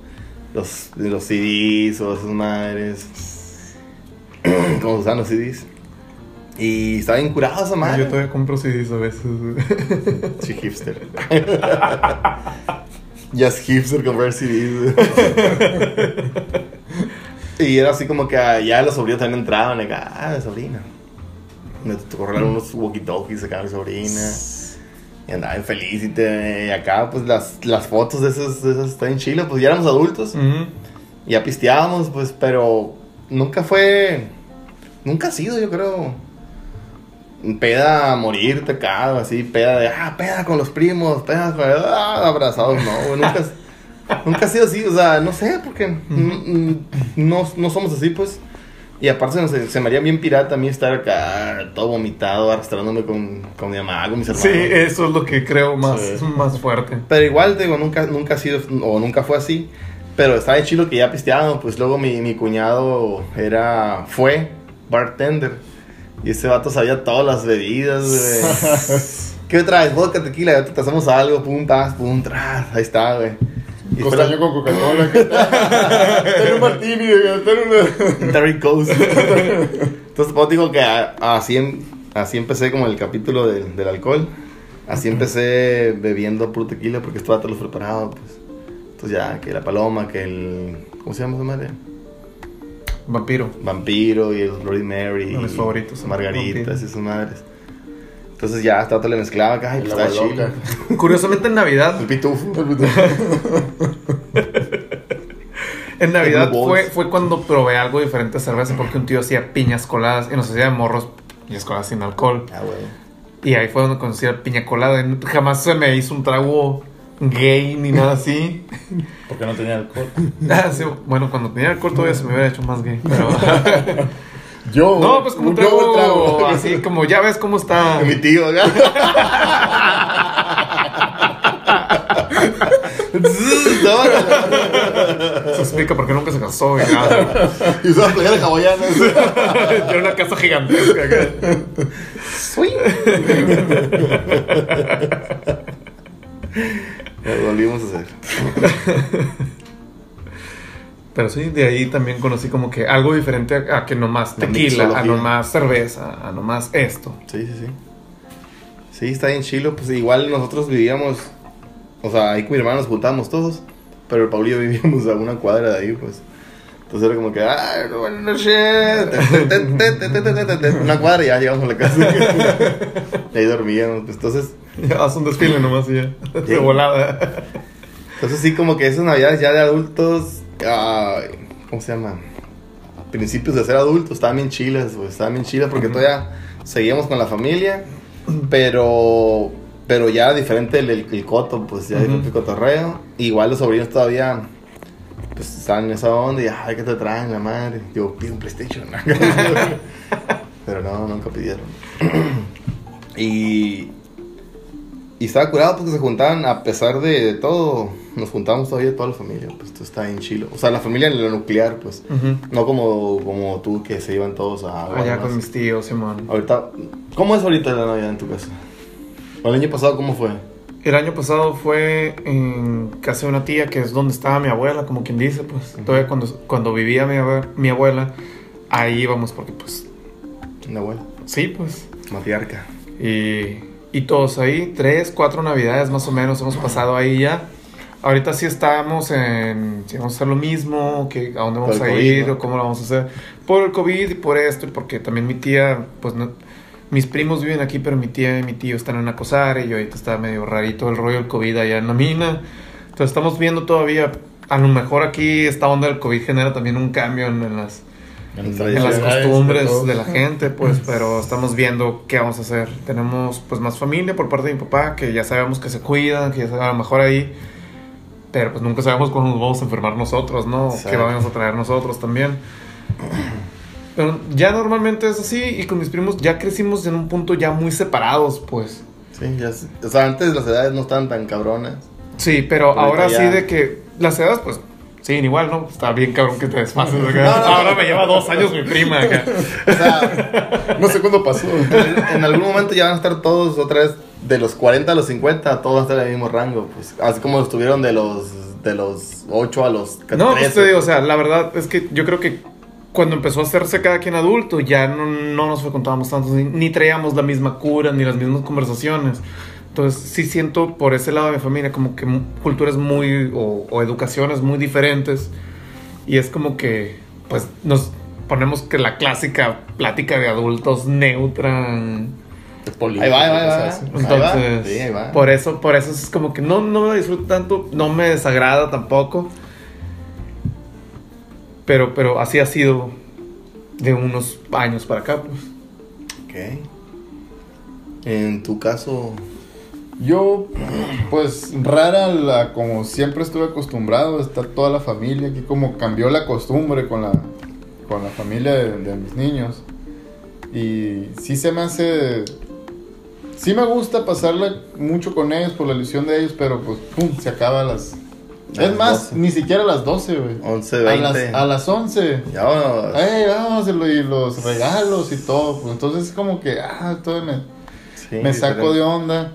[SPEAKER 2] Los, los CDs o esas madres. Como usan los CDs. Y estaba bien curado esa madre.
[SPEAKER 1] Yo todavía compro CDs a veces.
[SPEAKER 2] Sí, hipster. Ya es hipster comprar CDs. y era así como que ah, ya los sobrinos también entraban. Acá, ah, sobrina. Me tocó regalar unos walkie-talkies acá a mi sobrina. Y andaban feliz y, te, y acá, pues las, las fotos de esas, de esas en Chile. Pues ya éramos adultos. Y ya pisteábamos, pues, pero nunca fue. Nunca ha sido, yo creo. Peda a morirte acá, así, peda de, ah, peda con los primos, peda ah, abrazados, no, nunca, nunca ha sido así, o sea, no sé, porque no, no somos así, pues. Y aparte se, se me haría bien pirata a mí estar acá, todo vomitado, arrastrándome con, con mi mamá, con mis hermanos.
[SPEAKER 1] Sí, eso es lo que creo más,
[SPEAKER 2] Sí.
[SPEAKER 1] más fuerte.
[SPEAKER 2] Pero igual, digo, nunca, nunca ha sido, o nunca fue así. Pero estaba bien chido que ya pisteábamos. Pues luego mi, mi cuñado era, fue bartender. Y ese vato sabía todas las bebidas, güey. ¿Qué traes? Vodka, tequila, ya te hacemos algo, pum, tas, pum, tras. Ahí está, güey. Y
[SPEAKER 3] Costaño
[SPEAKER 2] la-
[SPEAKER 3] con Coca-Cola. Ten un martini, ten una...
[SPEAKER 2] Terry Coast. Entonces, pues digo que así, em- así empecé como el capítulo del, del alcohol. Así empecé bebiendo puro tequila porque este vato los preparaba, pues. Entonces ya, que la paloma, que el... ¿Cómo se llama esa madre?
[SPEAKER 1] Vampiro.
[SPEAKER 2] Vampiro y el Bloody Mary.
[SPEAKER 1] Mis
[SPEAKER 2] y
[SPEAKER 1] favoritos,
[SPEAKER 2] Margaritas y esas madres. Entonces ya, vato le mezclaba acá y
[SPEAKER 3] El
[SPEAKER 2] pues chido.
[SPEAKER 1] Curiosamente en Navidad,
[SPEAKER 2] El pitufo.
[SPEAKER 1] en Navidad
[SPEAKER 2] El Blue
[SPEAKER 1] fue, fue cuando probé algo diferente de cerveza porque un tío hacía piñas coladas y nos hacía de morros piñas coladas sin alcohol.
[SPEAKER 2] Ah, güey.
[SPEAKER 1] Y ahí fue donde conocí la piña colada. y Jamás se me hizo un trago gay ni nada así.
[SPEAKER 3] Porque no tenía alcohol.
[SPEAKER 1] Ah, sí, bueno, cuando tenía alcohol todavía se me hubiera hecho más gay. Pero...
[SPEAKER 3] Yo.
[SPEAKER 1] no, pues como trago,
[SPEAKER 3] trago.
[SPEAKER 1] así como ya ves cómo está.
[SPEAKER 2] Mi tío acá.
[SPEAKER 1] Se explica por qué nunca se casó. Y nada.
[SPEAKER 2] Y usaba playeras hawaianas.
[SPEAKER 1] Tiene una casa gigantesca acá.
[SPEAKER 2] Lo volvimos a hacer.
[SPEAKER 1] Pero sí, de ahí también conocí como que algo diferente a, a que nomás
[SPEAKER 2] La
[SPEAKER 1] tequila, a nomás cerveza, a nomás esto.
[SPEAKER 2] Sí, sí, sí. Sí, está bien chilo. Pues igual nosotros vivíamos. O sea, ahí con mi hermano nos juntábamos todos. Pero el Paulillo vivíamos a una cuadra de ahí, pues. Entonces era como que, ¡ay, buenas noches! Una cuadra y ya llegamos a la casa. y ahí dormíamos. pues, Entonces,
[SPEAKER 1] Ya haz un desfile nomás y ya. De volada.
[SPEAKER 2] entonces sí, como que esas navidades ya de adultos, ay, ¿cómo se llama? Principios de ser adultos, estaban bien chilas, güey, estaban bien chilas porque todavía seguíamos con la familia, pero, pero ya diferente el, el, el coto, pues ya
[SPEAKER 1] Ujú.
[SPEAKER 2] diferente el cotorreo. Igual los sobrinos todavía, pues estaban en esa onda y, ay, ¿qué te traen la madre? Yo pido un PlayStation. pero no, nunca pidieron. y, y estaba curado porque se juntaban, a pesar de, de todo, nos juntamos todavía toda la familia, pues esto está bien chilo. O sea, la familia en lo nuclear, pues. No como, como tú que se iban todos a...
[SPEAKER 1] Allá con mis tíos, Simón.
[SPEAKER 2] Ahorita, ¿cómo es ahorita la Navidad en tu casa? ¿O el año pasado cómo fue?
[SPEAKER 1] El año pasado fue en casa de una tía, que es donde estaba mi abuela, como quien dice, pues. Todavía cuando, cuando vivía mi, mi abuela, ahí íbamos porque, pues,
[SPEAKER 2] Una abuela.
[SPEAKER 1] sí, pues.
[SPEAKER 2] Matriarca.
[SPEAKER 1] Y, y todos ahí, tres, cuatro navidades más o menos hemos pasado ahí ya. Ahorita sí estamos en si vamos a hacer lo mismo, que a dónde vamos a
[SPEAKER 2] COVID,
[SPEAKER 1] ir
[SPEAKER 2] ¿no?
[SPEAKER 1] o cómo lo vamos a hacer. Por el COVID y por esto, y porque también mi tía, pues no, mis primos viven aquí, pero mi tía y mi tío están en Acosar y ahorita está medio rarito el rollo del COVID allá en la mina. Entonces estamos viendo todavía, a lo mejor aquí esta onda del COVID genera también un cambio en, en las,
[SPEAKER 2] En
[SPEAKER 1] en las
[SPEAKER 3] de
[SPEAKER 1] costumbres de la gente, pues, pero estamos viendo qué vamos a hacer. Tenemos, pues, más familia por parte de mi papá, que ya sabemos que se cuidan, que ya a lo mejor ahí, pero pues nunca sabemos cuándo nos vamos a enfermar nosotros, ¿no?
[SPEAKER 2] Exacto.
[SPEAKER 1] qué vamos a traer nosotros también. Pero ya normalmente es así, y con mis primos ya crecimos en un punto ya muy separados, pues.
[SPEAKER 2] Sí, ya sé. O sea, antes las edades no estaban tan cabronas.
[SPEAKER 1] Sí, pero
[SPEAKER 2] Ahorita
[SPEAKER 1] ahora
[SPEAKER 2] ya-
[SPEAKER 1] sí de que las edades, pues, sí, igual, ¿no? Está bien cabrón que te desfases.
[SPEAKER 2] No, no.
[SPEAKER 1] Ahora me lleva dos años mi prima acá.
[SPEAKER 2] O sea,
[SPEAKER 3] No sé cuándo pasó.
[SPEAKER 2] en, en algún momento ya van a estar todos otra vez de los 40 a los 50, todos van a estar en el mismo rango. Pues, así como estuvieron de los, de los 8 a los 13.
[SPEAKER 1] No, pues te digo, o sea, la verdad es que yo creo que cuando empezó a hacerse cada quien adulto, ya no, no nos frecuentábamos tanto, ni, ni traíamos la misma cura, ni las mismas conversaciones. Entonces, sí siento por ese lado de mi familia como que culturas muy, o, o educaciones muy diferentes. Y es como que, pues, nos ponemos que la clásica plática de adultos neutra.
[SPEAKER 2] Ahí va, ahí va, ahí va. Ahí va.
[SPEAKER 1] Entonces,
[SPEAKER 2] Sí, ahí va.
[SPEAKER 1] por eso, por eso es como que no, no me disfruto tanto, no me desagrada tampoco. Pero, pero así ha sido de unos años para acá, pues.
[SPEAKER 2] Ok. En tu caso,
[SPEAKER 3] Yo, pues, rara la, como siempre estuve acostumbrado, está toda la familia, aquí como cambió la costumbre con la, con la familia de, de mis niños. Y sí se me hace, sí me gusta pasarla mucho con ellos por la ilusión de ellos, pero pues, pum, se acaba a las...
[SPEAKER 2] A
[SPEAKER 3] es
[SPEAKER 2] las
[SPEAKER 3] más,
[SPEAKER 2] 12.
[SPEAKER 3] ni siquiera a las 12, güey.
[SPEAKER 2] 11,
[SPEAKER 3] A
[SPEAKER 2] 20.
[SPEAKER 3] las, a las 11.
[SPEAKER 2] Ya vámonos.
[SPEAKER 3] Ay, y lo- y los regalos y todo. Pues entonces es como que, ah, todo me,
[SPEAKER 2] Sí,
[SPEAKER 3] me saco de onda.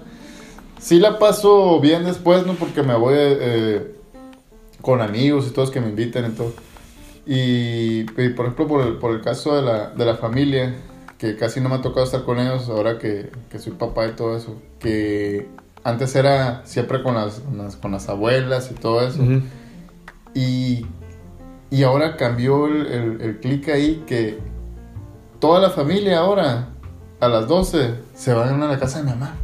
[SPEAKER 3] Sí la paso bien después, ¿no? Porque me voy eh, con amigos y todos que me invitan y todo. Y, y, por ejemplo, por el, por el caso de la, de la familia, que casi no me ha tocado estar con ellos ahora que, que soy papá y todo eso. Que antes era siempre con las, con las, abuelas y todo eso. Y, y ahora cambió el, el, el clic ahí que toda la familia ahora, a las 12, se van a la casa de mi mamá.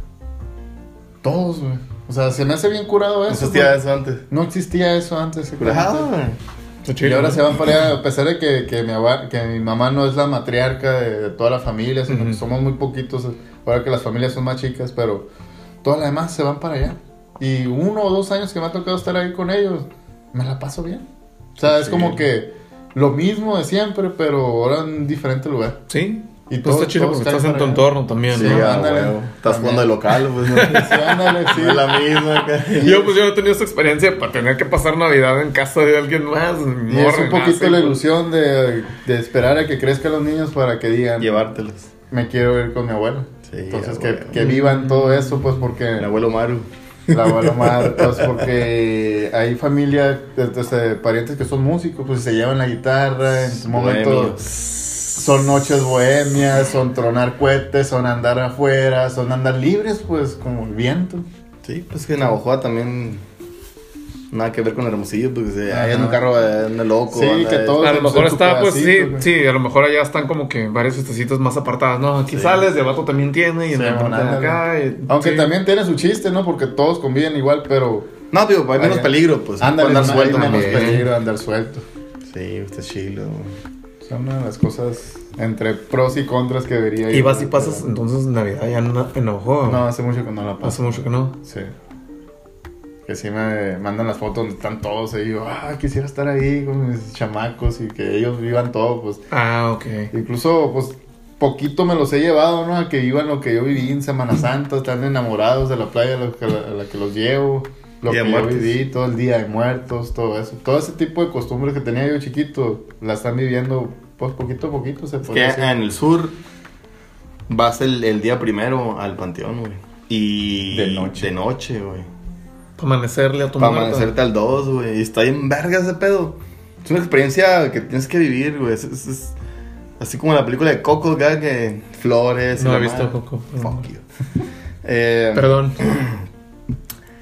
[SPEAKER 3] Todos, güey. O sea, se me hace bien curado
[SPEAKER 2] No
[SPEAKER 3] eso.
[SPEAKER 2] existía
[SPEAKER 3] güey.
[SPEAKER 2] eso antes.
[SPEAKER 3] No existía eso antes. Exactamente.
[SPEAKER 1] Está
[SPEAKER 3] Y ahora
[SPEAKER 1] ¿no?
[SPEAKER 3] se van para allá, a pesar de que, que, mi, que mi mamá no es la matriarca de, de toda la familia, sino que
[SPEAKER 1] Ujú.
[SPEAKER 3] somos muy poquitos, ahora que las familias son más chicas, pero todas las demás se van para allá. Y uno o dos años que me ha tocado estar ahí con ellos, me la paso bien. O sea, es
[SPEAKER 2] Sí.
[SPEAKER 3] como que lo mismo de siempre, pero ahora en un diferente lugar.
[SPEAKER 1] Sí.
[SPEAKER 3] Y
[SPEAKER 1] pues
[SPEAKER 3] todo-
[SPEAKER 1] está chido porque estás en tu entorno también,
[SPEAKER 2] Sí,
[SPEAKER 1] ¿no?
[SPEAKER 2] ah,
[SPEAKER 3] ándale.
[SPEAKER 2] huevo. Estás jugando de local, pues no,
[SPEAKER 3] Sí, ándale, sí.
[SPEAKER 2] no es la misma.
[SPEAKER 1] Yo pues yo he tenido esa experiencia para tener que pasar Navidad en casa de alguien más.
[SPEAKER 3] Y es un poquito la
[SPEAKER 1] ilusión
[SPEAKER 3] ilusión de, de esperar a que crezcan los niños para que digan,
[SPEAKER 2] Llevártelos.
[SPEAKER 3] me quiero ir con mi abuela.
[SPEAKER 2] Sí,
[SPEAKER 3] Entonces, que, que vivan todo eso, pues, porque
[SPEAKER 2] El abuelo Maru.
[SPEAKER 3] la abuela madre, pues, porque hay familia, desde parientes que son músicos, pues, se llevan la guitarra, en su momento
[SPEAKER 2] Bohemios.
[SPEAKER 3] Son noches bohemias, son tronar cohetes, son andar afuera, son andar libres, pues, como el viento.
[SPEAKER 2] Sí, pues que en Navajoa también Nada que ver con Hermosillo, porque se, ahí
[SPEAKER 3] Ajá.
[SPEAKER 2] en un carro eh, anda loco.
[SPEAKER 3] Sí,
[SPEAKER 2] anda-
[SPEAKER 3] que todo-
[SPEAKER 1] A lo mejor
[SPEAKER 3] en
[SPEAKER 1] está, pues sí, sí, a lo mejor allá están como que varias fiestecitas más apartadas, ¿no? Aquí
[SPEAKER 2] Sí.
[SPEAKER 1] sales, de vato también tiene, y en
[SPEAKER 3] Sí,
[SPEAKER 1] de
[SPEAKER 3] ándale.
[SPEAKER 1] acá. y-
[SPEAKER 3] Aunque
[SPEAKER 1] sí.
[SPEAKER 3] también tiene su chiste, ¿no? Porque todos conviven igual, pero...
[SPEAKER 2] No, digo, hay menos peligro, pues.
[SPEAKER 3] Ándale,
[SPEAKER 2] andar suelto
[SPEAKER 3] hay menos peligro andar suelto.
[SPEAKER 2] Sí, está chilo.
[SPEAKER 3] Son una de las cosas entre pros y contras que debería
[SPEAKER 1] Y vas y pasas entonces Navidad ya en enojo.
[SPEAKER 3] No, hace mucho que no la paso.
[SPEAKER 1] Hace mucho que no.
[SPEAKER 3] Sí. Que sí me mandan las fotos donde están todos y yo, ah, quisiera estar ahí con mis chamacos y que ellos vivan todo, pues.
[SPEAKER 1] Ah, ok.
[SPEAKER 3] Incluso, pues, poquito me los he llevado, ¿no? A que vivan lo que yo viví en Semana Santa, están enamorados de la playa a la que, a la que los llevo. Lo
[SPEAKER 2] Día
[SPEAKER 3] que yo viví, todo el día de muertos, todo eso. Todo ese tipo de costumbres que tenía yo chiquito, la están viviendo, pues, poquito a poquito, se
[SPEAKER 2] Es que
[SPEAKER 3] decir.
[SPEAKER 2] en el sur vas el, el día primero al panteón, güey. Y.
[SPEAKER 3] De noche.
[SPEAKER 2] De noche, güey.
[SPEAKER 1] Para amanecerle a tu
[SPEAKER 2] Para
[SPEAKER 1] muerto.
[SPEAKER 2] amanecerte al 2, güey. Y está bien verga ese pedo. Es una experiencia que tienes que vivir, güey. Es, es- es así como la película de Coco, güey, que flores.
[SPEAKER 1] No he visto. Coco.
[SPEAKER 2] Fuck you. Eh,
[SPEAKER 1] Perdón.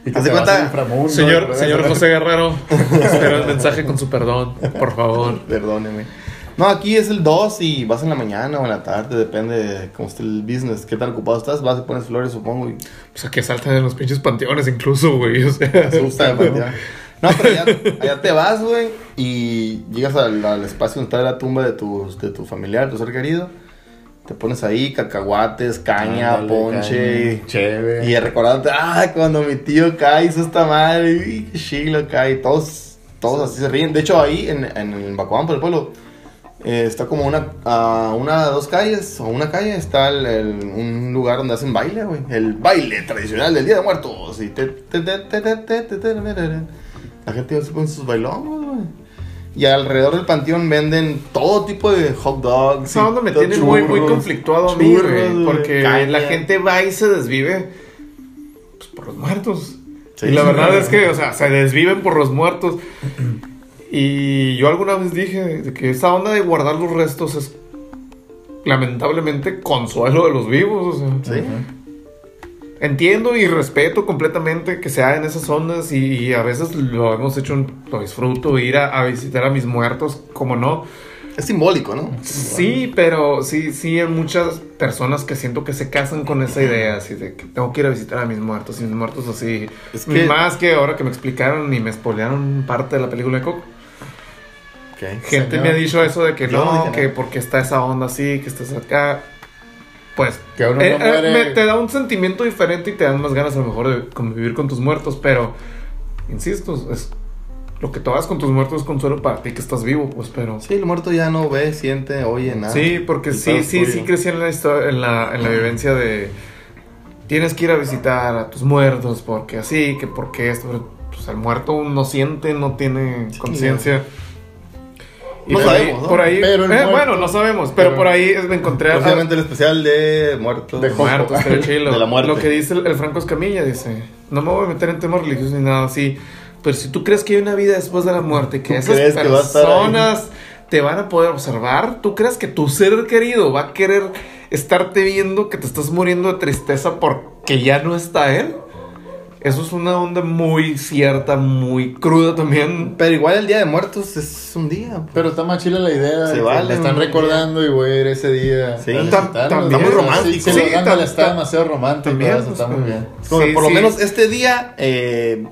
[SPEAKER 3] Vas
[SPEAKER 2] cuenta-
[SPEAKER 1] Señor,
[SPEAKER 3] ¿verdad?
[SPEAKER 1] señor José Guerrero, espero el mensaje con su perdón, por favor.
[SPEAKER 2] Perdóneme. No, aquí es el 2 y vas en la mañana o en la tarde, depende de cómo esté el business, qué tan ocupado estás, vas y pones flores, supongo, y
[SPEAKER 1] Pues a que saltan en los pinches panteones incluso, güey. O sea,
[SPEAKER 2] demasiado. No, pero allá, allá te vas, güey, y llegas al, al espacio donde está la tumba de tu, de tu familiar, tu ser querido. Te pones ahí cacahuates, caña, ponche,
[SPEAKER 3] chévere.
[SPEAKER 2] Y recordándote, ah, cuando mi tío cae, hizo esta madre, y Shiglo cae, todos, todos así se ríen. De hecho, ahí en, en el Bacuán, por el pueblo, está como una, a una, dos calles o una calle, está el, un lugar donde hacen baile, güey. El baile tradicional del Día de Muertos. Y te, te, te, la gente se pone sus bailones, güey. Y alrededor del panteón venden todo tipo de hot dogs.
[SPEAKER 1] Esa onda me tiene muy, muy conflictuado a mí,
[SPEAKER 2] churros,
[SPEAKER 1] güey. Porque
[SPEAKER 2] caña.
[SPEAKER 1] la gente va y se desvive pues, por los muertos.
[SPEAKER 2] Sí.
[SPEAKER 1] y la verdad es que, o sea, se desviven por los muertos. Y yo alguna vez dije que esa onda de guardar los restos es lamentablemente consuelo de los vivos. O sea.
[SPEAKER 2] Sí.
[SPEAKER 1] Entiendo y respeto completamente que se hagan esas ondas y, y a veces lo hemos hecho, lo disfruto, ir a, a visitar a mis muertos, como no.
[SPEAKER 2] Es simbólico, ¿no?
[SPEAKER 1] Sí, pero sí, sí hay muchas personas que siento que se casan con esa idea, así de que tengo que ir a visitar a mis muertos y mis muertos así.
[SPEAKER 2] Es que-
[SPEAKER 1] Más que ahora que me explicaron y me spoilearon parte de la película de Coco. Gente
[SPEAKER 3] Señor.
[SPEAKER 1] me ha dicho eso de que
[SPEAKER 2] no
[SPEAKER 1] no, que porque está esa onda así, que estás acá. Pues
[SPEAKER 3] Que uno
[SPEAKER 1] eh,
[SPEAKER 3] no
[SPEAKER 1] eh,
[SPEAKER 3] muere-
[SPEAKER 1] me- te da un sentimiento diferente y te dan más ganas a lo mejor de convivir con tus muertos, pero insisto, es lo que tú hagas con tus muertos es consuelo para ti que estás vivo, pues, pero
[SPEAKER 2] Sí, el muerto ya no ve, siente, oye, nada.
[SPEAKER 1] sí, porque sí, sí, sí crecí en la historia, en la, en la vivencia de tienes que ir a visitar a tus muertos porque así, que porque esto, pues el muerto no siente, no tiene
[SPEAKER 2] Sí,
[SPEAKER 1] conciencia.
[SPEAKER 2] No
[SPEAKER 1] por ahí-
[SPEAKER 2] sabemos, ¿no?
[SPEAKER 1] Por ahí,
[SPEAKER 3] Pero el
[SPEAKER 1] eh,
[SPEAKER 3] muerto-
[SPEAKER 1] bueno, no sabemos, pero,
[SPEAKER 3] pero-
[SPEAKER 1] por ahí me encontré a-
[SPEAKER 2] Posiblemente el especial de muertos.
[SPEAKER 3] De
[SPEAKER 1] Muertos, está chilo.
[SPEAKER 2] De la muerte.
[SPEAKER 1] Lo que dice el, el Franco Escamilla, dice, no me voy a meter en temas religiosos ni nada así, pero si tú crees que hay una vida después de la muerte, que
[SPEAKER 2] ¿Tú
[SPEAKER 1] esas
[SPEAKER 2] crees que va a estar ahí?
[SPEAKER 1] personas te van a poder observar, tú crees que tu ser querido va a querer estarte viendo que te estás muriendo de tristeza porque ya no está él. Eso es una onda muy cierta, muy cruda también.
[SPEAKER 2] Pero igual el Día de Muertos es un día.
[SPEAKER 3] Pero está más chila la idea.
[SPEAKER 2] Se vale
[SPEAKER 3] Me están recordando y voy a ir ese día.
[SPEAKER 2] Sí.
[SPEAKER 1] también.
[SPEAKER 3] Está
[SPEAKER 2] muy romántico.
[SPEAKER 3] Sí, sí,
[SPEAKER 1] tam-
[SPEAKER 3] está
[SPEAKER 1] tam-
[SPEAKER 3] demasiado romántico.
[SPEAKER 1] También,
[SPEAKER 3] eso
[SPEAKER 1] pues,
[SPEAKER 3] está muy bien.
[SPEAKER 2] Como
[SPEAKER 1] Sí,
[SPEAKER 2] por lo menos este día, eh,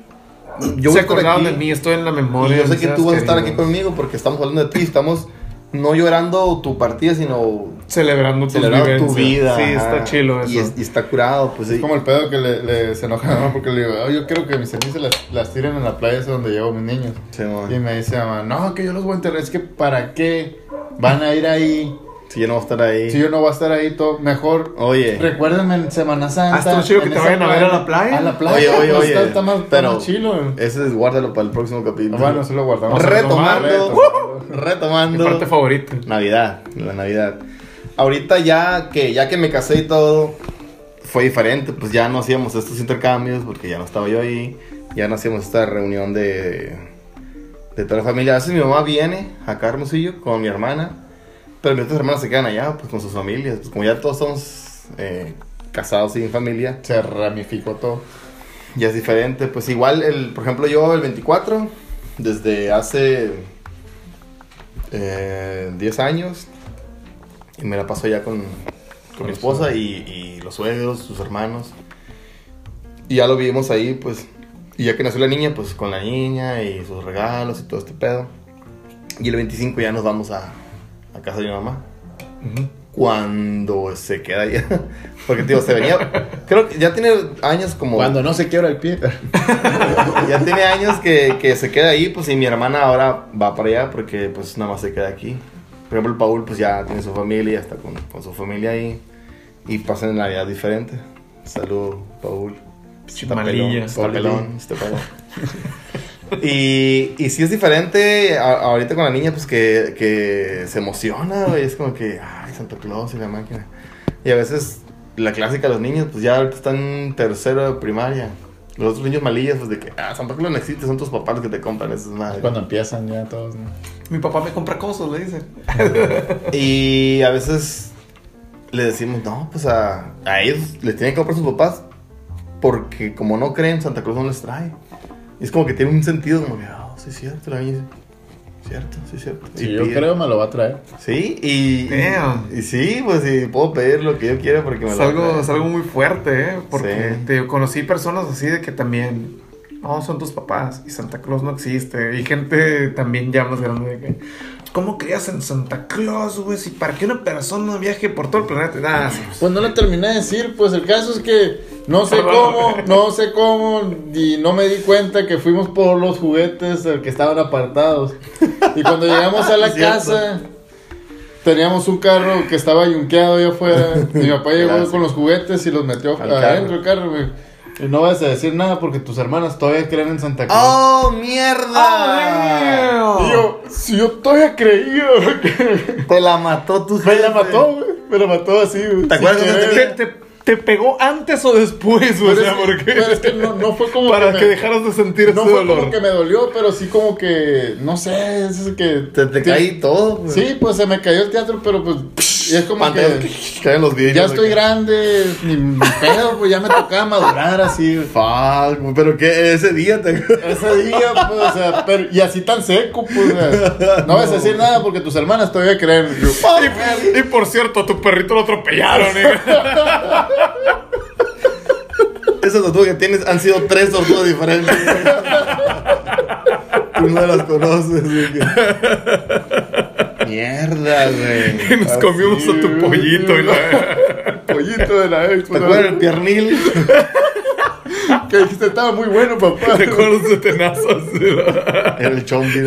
[SPEAKER 2] yo
[SPEAKER 1] Se acordaron de mí, estoy en la
[SPEAKER 2] Y
[SPEAKER 1] memoria.
[SPEAKER 2] yo sé que tú vas a estar aquí conmigo porque estamos hablando de ti. Estamos no llorando tu partida, sino
[SPEAKER 1] Celebrando,
[SPEAKER 2] celebrando tu vida.
[SPEAKER 1] Sí,
[SPEAKER 2] ajá.
[SPEAKER 1] está chilo eso.
[SPEAKER 2] Y, es- y está curado, pues sí.
[SPEAKER 3] Es como el pedo que le, le- se enoja mamá porque le digo, "Oh, yo quiero que mis cenizas las, las tiren en la playa esa donde llevo a mis niños.
[SPEAKER 2] Sí, man.
[SPEAKER 3] Y me dice mamá, no, que yo los voy a enterrar. Es que ¿para qué van a ir ahí?
[SPEAKER 2] Si yo no voy a estar ahí.
[SPEAKER 3] Si yo no voy a estar ahí, todo mejor.
[SPEAKER 2] Oye.
[SPEAKER 3] Recuérdenme en Semana Santa.
[SPEAKER 1] Hasta un chido que te vayan a ver a la playa.
[SPEAKER 3] A la playa.
[SPEAKER 2] Oye, oye, oye.
[SPEAKER 3] Está, está más,
[SPEAKER 2] pero
[SPEAKER 3] más chilo.
[SPEAKER 2] Ese es guárdalo para el próximo capítulo.
[SPEAKER 3] Bueno, eso lo guardamos.
[SPEAKER 2] retomando,
[SPEAKER 3] Retomando.
[SPEAKER 1] Mi
[SPEAKER 2] retomando.
[SPEAKER 1] parte favorita.
[SPEAKER 2] Navidad, la Navidad. Ahorita ya que ya que me casé y todo fue diferente, pues ya no hacíamos estos intercambios porque ya no estaba yo ahí, ya no hacíamos esta reunión de de toda la familia. A veces mi mamá viene a Hermosillo con mi hermana, pero mis otras hermanas se quedan allá pues con sus familias, pues como ya todos somos eh, casados y en familia,
[SPEAKER 3] Se ramificó todo.
[SPEAKER 2] ya es diferente. Pues igual, el, por ejemplo, yo el 24, desde hace eh, 10 años, y me la paso ya con, con mi esposa y, y los suegros, sus hermanos. Y ya lo vivimos ahí, pues. Y ya que nació la niña, pues con la niña y sus regalos y todo este pedo. Y el 25 ya nos vamos a, a casa de mi mamá. Cuando se queda allá. Porque, tío, se venía. Creo que ya tiene años como.
[SPEAKER 3] Cuando no se quiebra el pie.
[SPEAKER 2] Ya tiene años que, que se queda ahí, pues, y mi hermana ahora va para allá porque, pues, nada más se queda aquí. Por ejemplo, el Paul, pues, ya tiene su familia, está con, con su familia ahí. Y pasan en Navidad diferente. Salud, Paul. Está pelón, está pelón, está pelón. Y, y sí es diferente a- ahorita con la niña, pues que, que se emociona, güey. Es como que, ay, Santa Claus y la máquina. Y a veces la clásica de los niños, pues ya ahorita están tercero de primaria. Los otros niños malillas, pues de que, ah, Santa Claus no existe, son tus papás los que te compran esas madres.
[SPEAKER 3] Cuando empiezan ya todos, ¿no?
[SPEAKER 1] Mi papá me compra cosas, le dice.
[SPEAKER 2] Y a veces le decimos, no, pues a, a ellos les tienen que comprar sus papás porque como no creen, Santa Claus no les trae. Y es como que tiene un sentido como que, oh, sí es cierto, la niña dice, cierto, sí es cierto.
[SPEAKER 3] Si
[SPEAKER 2] Y
[SPEAKER 3] yo
[SPEAKER 2] pide.
[SPEAKER 3] creo me lo va a traer.
[SPEAKER 2] Sí, y,
[SPEAKER 1] Damn.
[SPEAKER 2] y sí, pues sí, puedo pedir lo que yo quiera porque me
[SPEAKER 1] Es
[SPEAKER 2] lo
[SPEAKER 1] algo,
[SPEAKER 2] traen.
[SPEAKER 1] es algo muy fuerte, ¿eh? Porque
[SPEAKER 2] Sí.
[SPEAKER 1] te conocí personas así de que también, no, son tus papás y Santa Claus no existe. Y gente también ya más grande de que, ¿cómo creías en Santa Claus, güey? Si para que una persona viaje por todo el planeta. Ah, sí, pues,
[SPEAKER 3] Pues no le terminé de decir, pues el caso es que no sé cómo, no sé cómo, y no me di cuenta que fuimos por los juguetes eh, que estaban apartados. Y cuando llegamos a la casa, teníamos un carro que estaba yunqueado allá afuera. Mi papá llegó
[SPEAKER 2] Gracias.
[SPEAKER 3] con los juguetes y los metió
[SPEAKER 2] Al
[SPEAKER 3] adentro del carro, güey. Y no vas a decir nada porque tus hermanas todavía creen en Santa Claus.
[SPEAKER 2] ¡Oh, mierda!
[SPEAKER 3] Y yo, si yo todavía creía, que
[SPEAKER 2] Te la mató tu
[SPEAKER 3] me la mató, güey. Me la mató así, güey.
[SPEAKER 2] ¿Te acuerdas.
[SPEAKER 1] ¿Te, te, te pegó antes o después, güey? O
[SPEAKER 3] Pero
[SPEAKER 1] sea,
[SPEAKER 3] es
[SPEAKER 1] porque...
[SPEAKER 3] pero es que no, no fue como
[SPEAKER 1] para
[SPEAKER 3] me-
[SPEAKER 1] que dejaras de sentir
[SPEAKER 3] no
[SPEAKER 1] ese
[SPEAKER 3] fue
[SPEAKER 1] dolor.
[SPEAKER 3] como que me dolió, pero sí como que, no sé, es que...
[SPEAKER 2] Te, caí todo, pues.
[SPEAKER 3] Sí, pues se me cayó el teatro, pero pues, y es como
[SPEAKER 2] Pantalla,
[SPEAKER 3] que...
[SPEAKER 2] caen los vidrios.
[SPEAKER 3] Ya estoy grande, ni ni pedo, pues ya me tocaba madurar así, güey.
[SPEAKER 2] Fuck, pero que ese día te.
[SPEAKER 3] Ese día, pues, o sea, pero, y así tan seco, pues, o sea, no vas a decir nada porque tus hermanas todavía creen. Yo,
[SPEAKER 1] Y, y por cierto, a tu perrito lo atropellaron, ¿eh?
[SPEAKER 2] Esas tortugas que tienes han sido tres tortugas diferentes. Tú no las conoces, güey. Mierda, güey.
[SPEAKER 1] Nos comimos a tu pollito y la...
[SPEAKER 3] Pollito de la ex,
[SPEAKER 2] ¿Te acuerdas del piernil?
[SPEAKER 3] que dijiste estaba muy bueno, papá.
[SPEAKER 1] Recuerdos de tenazas.
[SPEAKER 2] Era el chompi.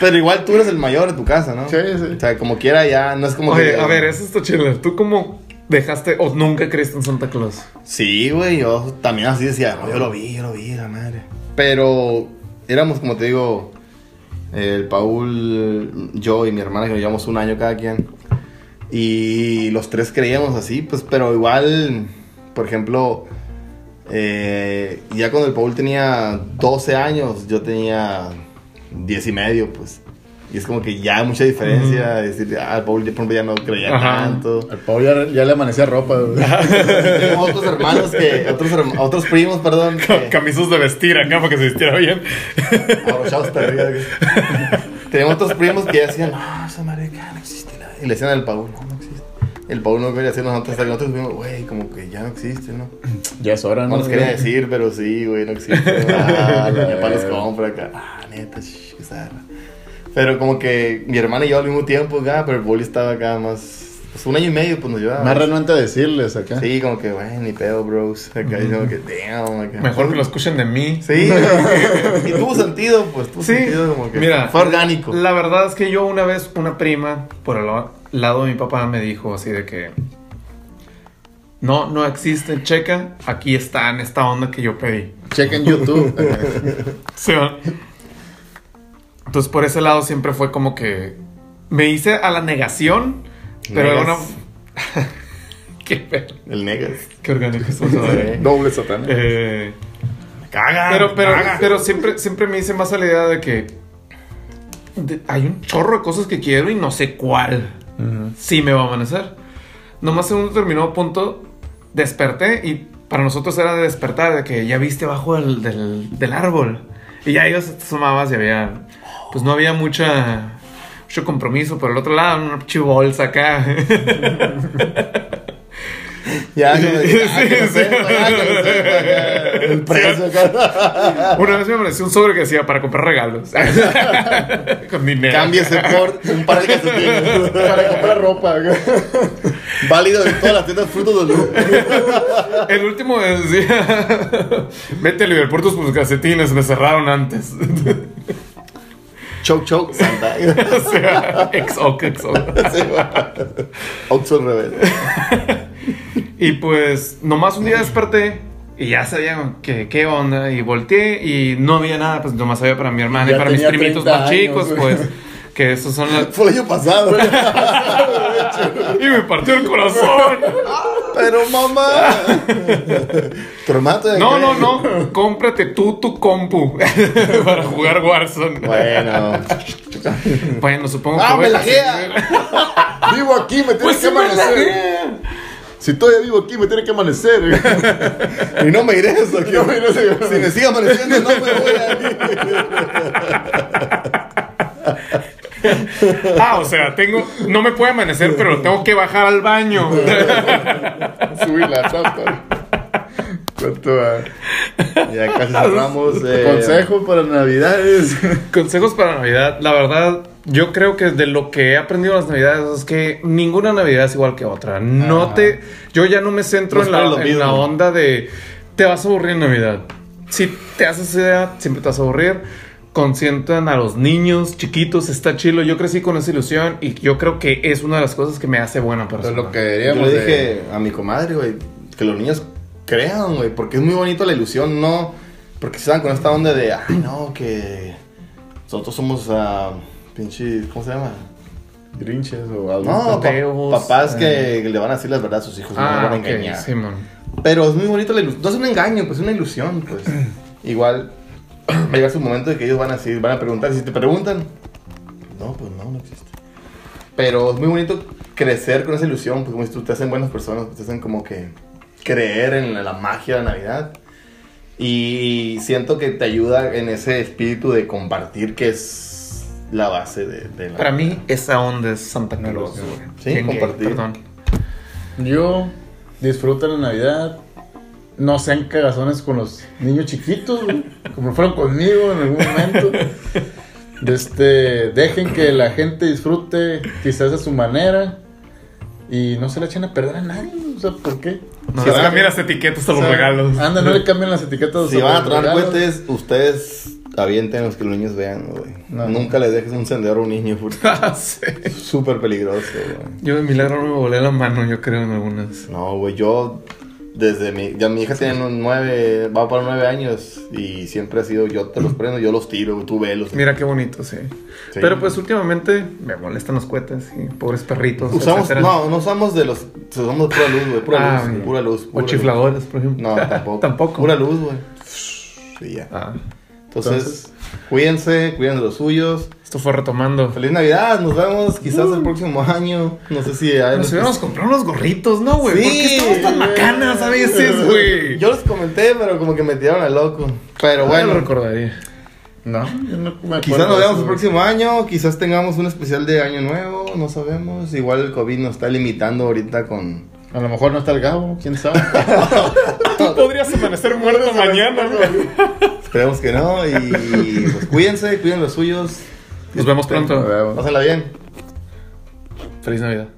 [SPEAKER 2] Pero igual tú eres el mayor de tu casa, ¿no?
[SPEAKER 3] Sí, sí.
[SPEAKER 2] O sea, como quiera ya, no es como
[SPEAKER 1] Oye,
[SPEAKER 2] que...
[SPEAKER 1] a ver, eso está chido. ¿Tú cómo dejaste o nunca creíste en Santa Claus?
[SPEAKER 2] Sí, güey, yo también así decía, "No, yo lo vi, yo lo vi, la madre. Pero éramos, como te digo, el Paul, yo y mi hermana, que nos llevamos un año cada quien. Y los tres creíamos así, pues, pero igual, por ejemplo, eh, ya cuando el Paul tenía 12 años, yo tenía 10 y medio, pues. Y es como que ya hay mucha diferencia. Decir, ah, el Paul, por ejemplo, ya no creía
[SPEAKER 1] Ajá.
[SPEAKER 2] tanto.
[SPEAKER 3] Al Pau ya, ya le amanecía ropa, güey.
[SPEAKER 2] Tenemos otros hermanos que, otros, otros primos, perdón, que
[SPEAKER 1] Camisas de vestir acá para que se vistiera bien.
[SPEAKER 2] abrochados para arriba. que- Tenemos otros primos que decían, no, esa madre acá no existe nada. Y le decían al Paul, no, no existe. El Paul no quería decir nosotros, hasta que nosotros vimos, güey, como que ya no existe, ¿no?
[SPEAKER 3] Ya es hora,
[SPEAKER 2] No
[SPEAKER 3] ¿no?
[SPEAKER 2] nos quería decir, pero sí, güey, no existe. Ah, mi papá los compra acá. Ah, neta, shh, qué zarra. Pero como que mi hermana y yo al mismo tiempo acá, pero el Paul estaba acá más, pues un año y medio, pues nos llevaba.
[SPEAKER 3] Más renuente a decirles acá.
[SPEAKER 2] Sí, como que, güey, ni pedo, bros. Acá, y como que, damn, acá.
[SPEAKER 1] Mejor que lo escuchen de mí.
[SPEAKER 2] Sí, y tuvo sentido, pues, tuvo
[SPEAKER 1] Sí,
[SPEAKER 2] sentido como que
[SPEAKER 1] mira,
[SPEAKER 2] fue orgánico.
[SPEAKER 1] La verdad es que yo una vez, una prima, por el la- lado de mi papá, me dijo así de que no, no existe, checa, aquí está en esta onda que yo pedí.
[SPEAKER 3] Chequen YouTube.
[SPEAKER 1] Sí. Entonces por ese lado siempre fue como que me hice a la negación, pero era una... Qué, pe-
[SPEAKER 2] El negas.
[SPEAKER 1] qué orgánico es eso.
[SPEAKER 3] Doble satán.
[SPEAKER 1] Eh,
[SPEAKER 2] Caga.
[SPEAKER 1] Pero, pero,
[SPEAKER 2] caga.
[SPEAKER 1] pero siempre, siempre me hice más a la idea de que de- hay un chorro de cosas que quiero y no sé cuál sí me va a amanecer. Nomás en un determinado punto desperté y para nosotros era de despertar, de que ya viste abajo del, del, del árbol. Y ya ellos te asomabas y había, pues no había mucha, mucho compromiso. Por el otro lado, una pinche bolsa acá.
[SPEAKER 2] Ya, que. El precio acá.
[SPEAKER 1] Una vez me apareció un sobre que decía para comprar regalos. Con dinero.
[SPEAKER 2] Cámbiese por un par de calcetines.
[SPEAKER 3] Para comprar ropa.
[SPEAKER 2] Válido en todas las tiendas frutos del loop.
[SPEAKER 1] El último decía: Vete a Liverpool tus calcetines, me cerraron antes.
[SPEAKER 2] Choke, choke, Santa.
[SPEAKER 1] o sea, exo, exo.
[SPEAKER 2] Va. Oxxo rebelde.
[SPEAKER 1] Y pues, nomás un día desperté y ya sabía que qué onda. Y volteé y no había nada, pues nomás había para mi hermana y para mis primitos
[SPEAKER 3] 30
[SPEAKER 1] más chicos,
[SPEAKER 3] años,
[SPEAKER 1] pues. Que esos son las.
[SPEAKER 2] Fue el año pasado.
[SPEAKER 1] Y me partió el corazón.
[SPEAKER 2] Pero mamá. Tu hermano todavía
[SPEAKER 1] No, no, no. Cómprate tú tu compu para jugar Warzone.
[SPEAKER 2] Bueno.
[SPEAKER 1] Bueno, supongo que
[SPEAKER 2] ¡Ah, me
[SPEAKER 1] a
[SPEAKER 2] laguea! Vivo aquí, me tiene
[SPEAKER 1] Pues
[SPEAKER 2] que
[SPEAKER 1] sí
[SPEAKER 2] amanecer.
[SPEAKER 3] Si todavía vivo aquí, me tiene que amanecer.
[SPEAKER 2] Y no me iré eso aquí. Si me sigue amaneciendo, no me voy a ir.
[SPEAKER 1] Ah, o sea, tengo. No me puede amanecer, pero lo tengo que bajar al baño.
[SPEAKER 3] Subir la tapa. ¿Cuánto va?
[SPEAKER 2] Ya casi cerramos. eh,
[SPEAKER 3] Consejo para Navidades.
[SPEAKER 1] Consejos para Navidad. La verdad, yo creo que de lo que he aprendido en las Navidades es que ninguna Navidad es igual que otra. No
[SPEAKER 3] Ajá.
[SPEAKER 1] te. Yo ya no me centro
[SPEAKER 2] No
[SPEAKER 1] en, la, en la onda de. Te vas a aburrir en Navidad. Si te haces idea, siempre te vas a aburrir. Consientan a los niños chiquitos, está chilo. Yo crecí con esa ilusión y yo creo que es una de las cosas que me hace buena persona.
[SPEAKER 3] es lo que
[SPEAKER 2] Yo
[SPEAKER 3] deberíamos
[SPEAKER 2] le
[SPEAKER 3] de-
[SPEAKER 2] dije a mi comadre, güey, que los niños crean, güey, porque es muy bonito la ilusión, ¿no? Porque se dan con esta onda de, ay, no, que nosotros somos, ah, pinche, ¿cómo se llama?
[SPEAKER 3] Grinches o algo.
[SPEAKER 2] No, pa- papás que le van a decir las verdades a sus hijos, no
[SPEAKER 1] Ah,
[SPEAKER 2] van a
[SPEAKER 1] ok,
[SPEAKER 2] engañar. Pero es muy bonito la ilusión. No es un engaño, pues es una ilusión, pues. Igual va a llegar su momento de que ellos van a decir, van a preguntar. Si te preguntan, no, pues no, no existe. Pero es muy bonito crecer con esa ilusión, pues tú, te hacen buenas personas, te hacen como que creer en la, la magia de la Navidad. Y siento que te ayuda en ese espíritu de compartir que es la base de, de la...
[SPEAKER 1] Para mí, esa onda es Santa Claus.
[SPEAKER 2] Sí, compartir.
[SPEAKER 1] Perdón.
[SPEAKER 3] Yo disfruto la Navidad. No sean cagazones con los niños chiquitos, güey, como fueron conmigo en algún momento. Este, dejen que la gente disfrute quizás a su manera y no se le echen a perder a nadie. O sea, ¿por qué?
[SPEAKER 1] No
[SPEAKER 2] Sí,
[SPEAKER 1] les
[SPEAKER 2] va.
[SPEAKER 1] cambien las etiquetas a los
[SPEAKER 3] O sea,
[SPEAKER 1] regalos.
[SPEAKER 3] Anda, no le cambien las etiquetas.
[SPEAKER 2] Si
[SPEAKER 3] a
[SPEAKER 2] van a
[SPEAKER 3] los
[SPEAKER 2] tronar
[SPEAKER 3] regalos.
[SPEAKER 2] cohetes, ustedes avienten los que los niños vean, güey.
[SPEAKER 3] No.
[SPEAKER 2] Nunca le dejes un encendedor a un niño, porque
[SPEAKER 1] Ah, sí.
[SPEAKER 2] es súper peligroso, güey.
[SPEAKER 1] Yo de milagro me volé la mano, yo creo, en algunas.
[SPEAKER 2] No, güey, yo desde mi... Ya mi hija tiene un nueve, va para nueve años y siempre ha sido yo te los prendo, yo los tiro, tú velos.
[SPEAKER 1] Mira qué bonito, sí.
[SPEAKER 2] Sí.
[SPEAKER 1] Pero pues últimamente me molestan los cohetes y pobres perritos.
[SPEAKER 2] Usamos,
[SPEAKER 1] etcétera.
[SPEAKER 2] no, no usamos de los, usamos pura luz, güey, pura
[SPEAKER 1] Ah,
[SPEAKER 2] luz, pura luz.
[SPEAKER 1] O
[SPEAKER 2] pura
[SPEAKER 1] chifladores, por ejemplo.
[SPEAKER 2] No, tampoco.
[SPEAKER 1] tampoco.
[SPEAKER 2] Pura luz, güey. Sí, ya.
[SPEAKER 1] Ah,
[SPEAKER 2] Entonces,
[SPEAKER 3] Entonces-
[SPEAKER 2] cuídense, cuiden de los suyos.
[SPEAKER 1] Esto fue retomando.
[SPEAKER 2] Feliz Navidad, nos vemos quizás el próximo año. No sé si hay
[SPEAKER 1] Nos hubiéramos comprado unos gorritos, ¿no, güey?
[SPEAKER 2] Sí,
[SPEAKER 1] ¿Por qué estamos tan macanas a veces, güey?
[SPEAKER 2] Yo les comenté, pero como que me tiraron al loco. Pero
[SPEAKER 1] bueno,
[SPEAKER 2] bueno,
[SPEAKER 1] lo recordaría.
[SPEAKER 3] No, yo no me
[SPEAKER 2] quizás nos veamos el próximo año, quizás tengamos un especial de año nuevo, no sabemos. Igual el COVID nos está limitando ahorita con...
[SPEAKER 3] A lo mejor no está el Gabo, quién sabe.
[SPEAKER 1] Tú podrías amanecer muerto mañana, güey.
[SPEAKER 2] Esperemos que no. Y pues cuídense, cuiden los suyos.
[SPEAKER 1] Nos vemos pronto.
[SPEAKER 3] Nos vemos.
[SPEAKER 2] Pásenla bien.
[SPEAKER 1] Feliz Navidad.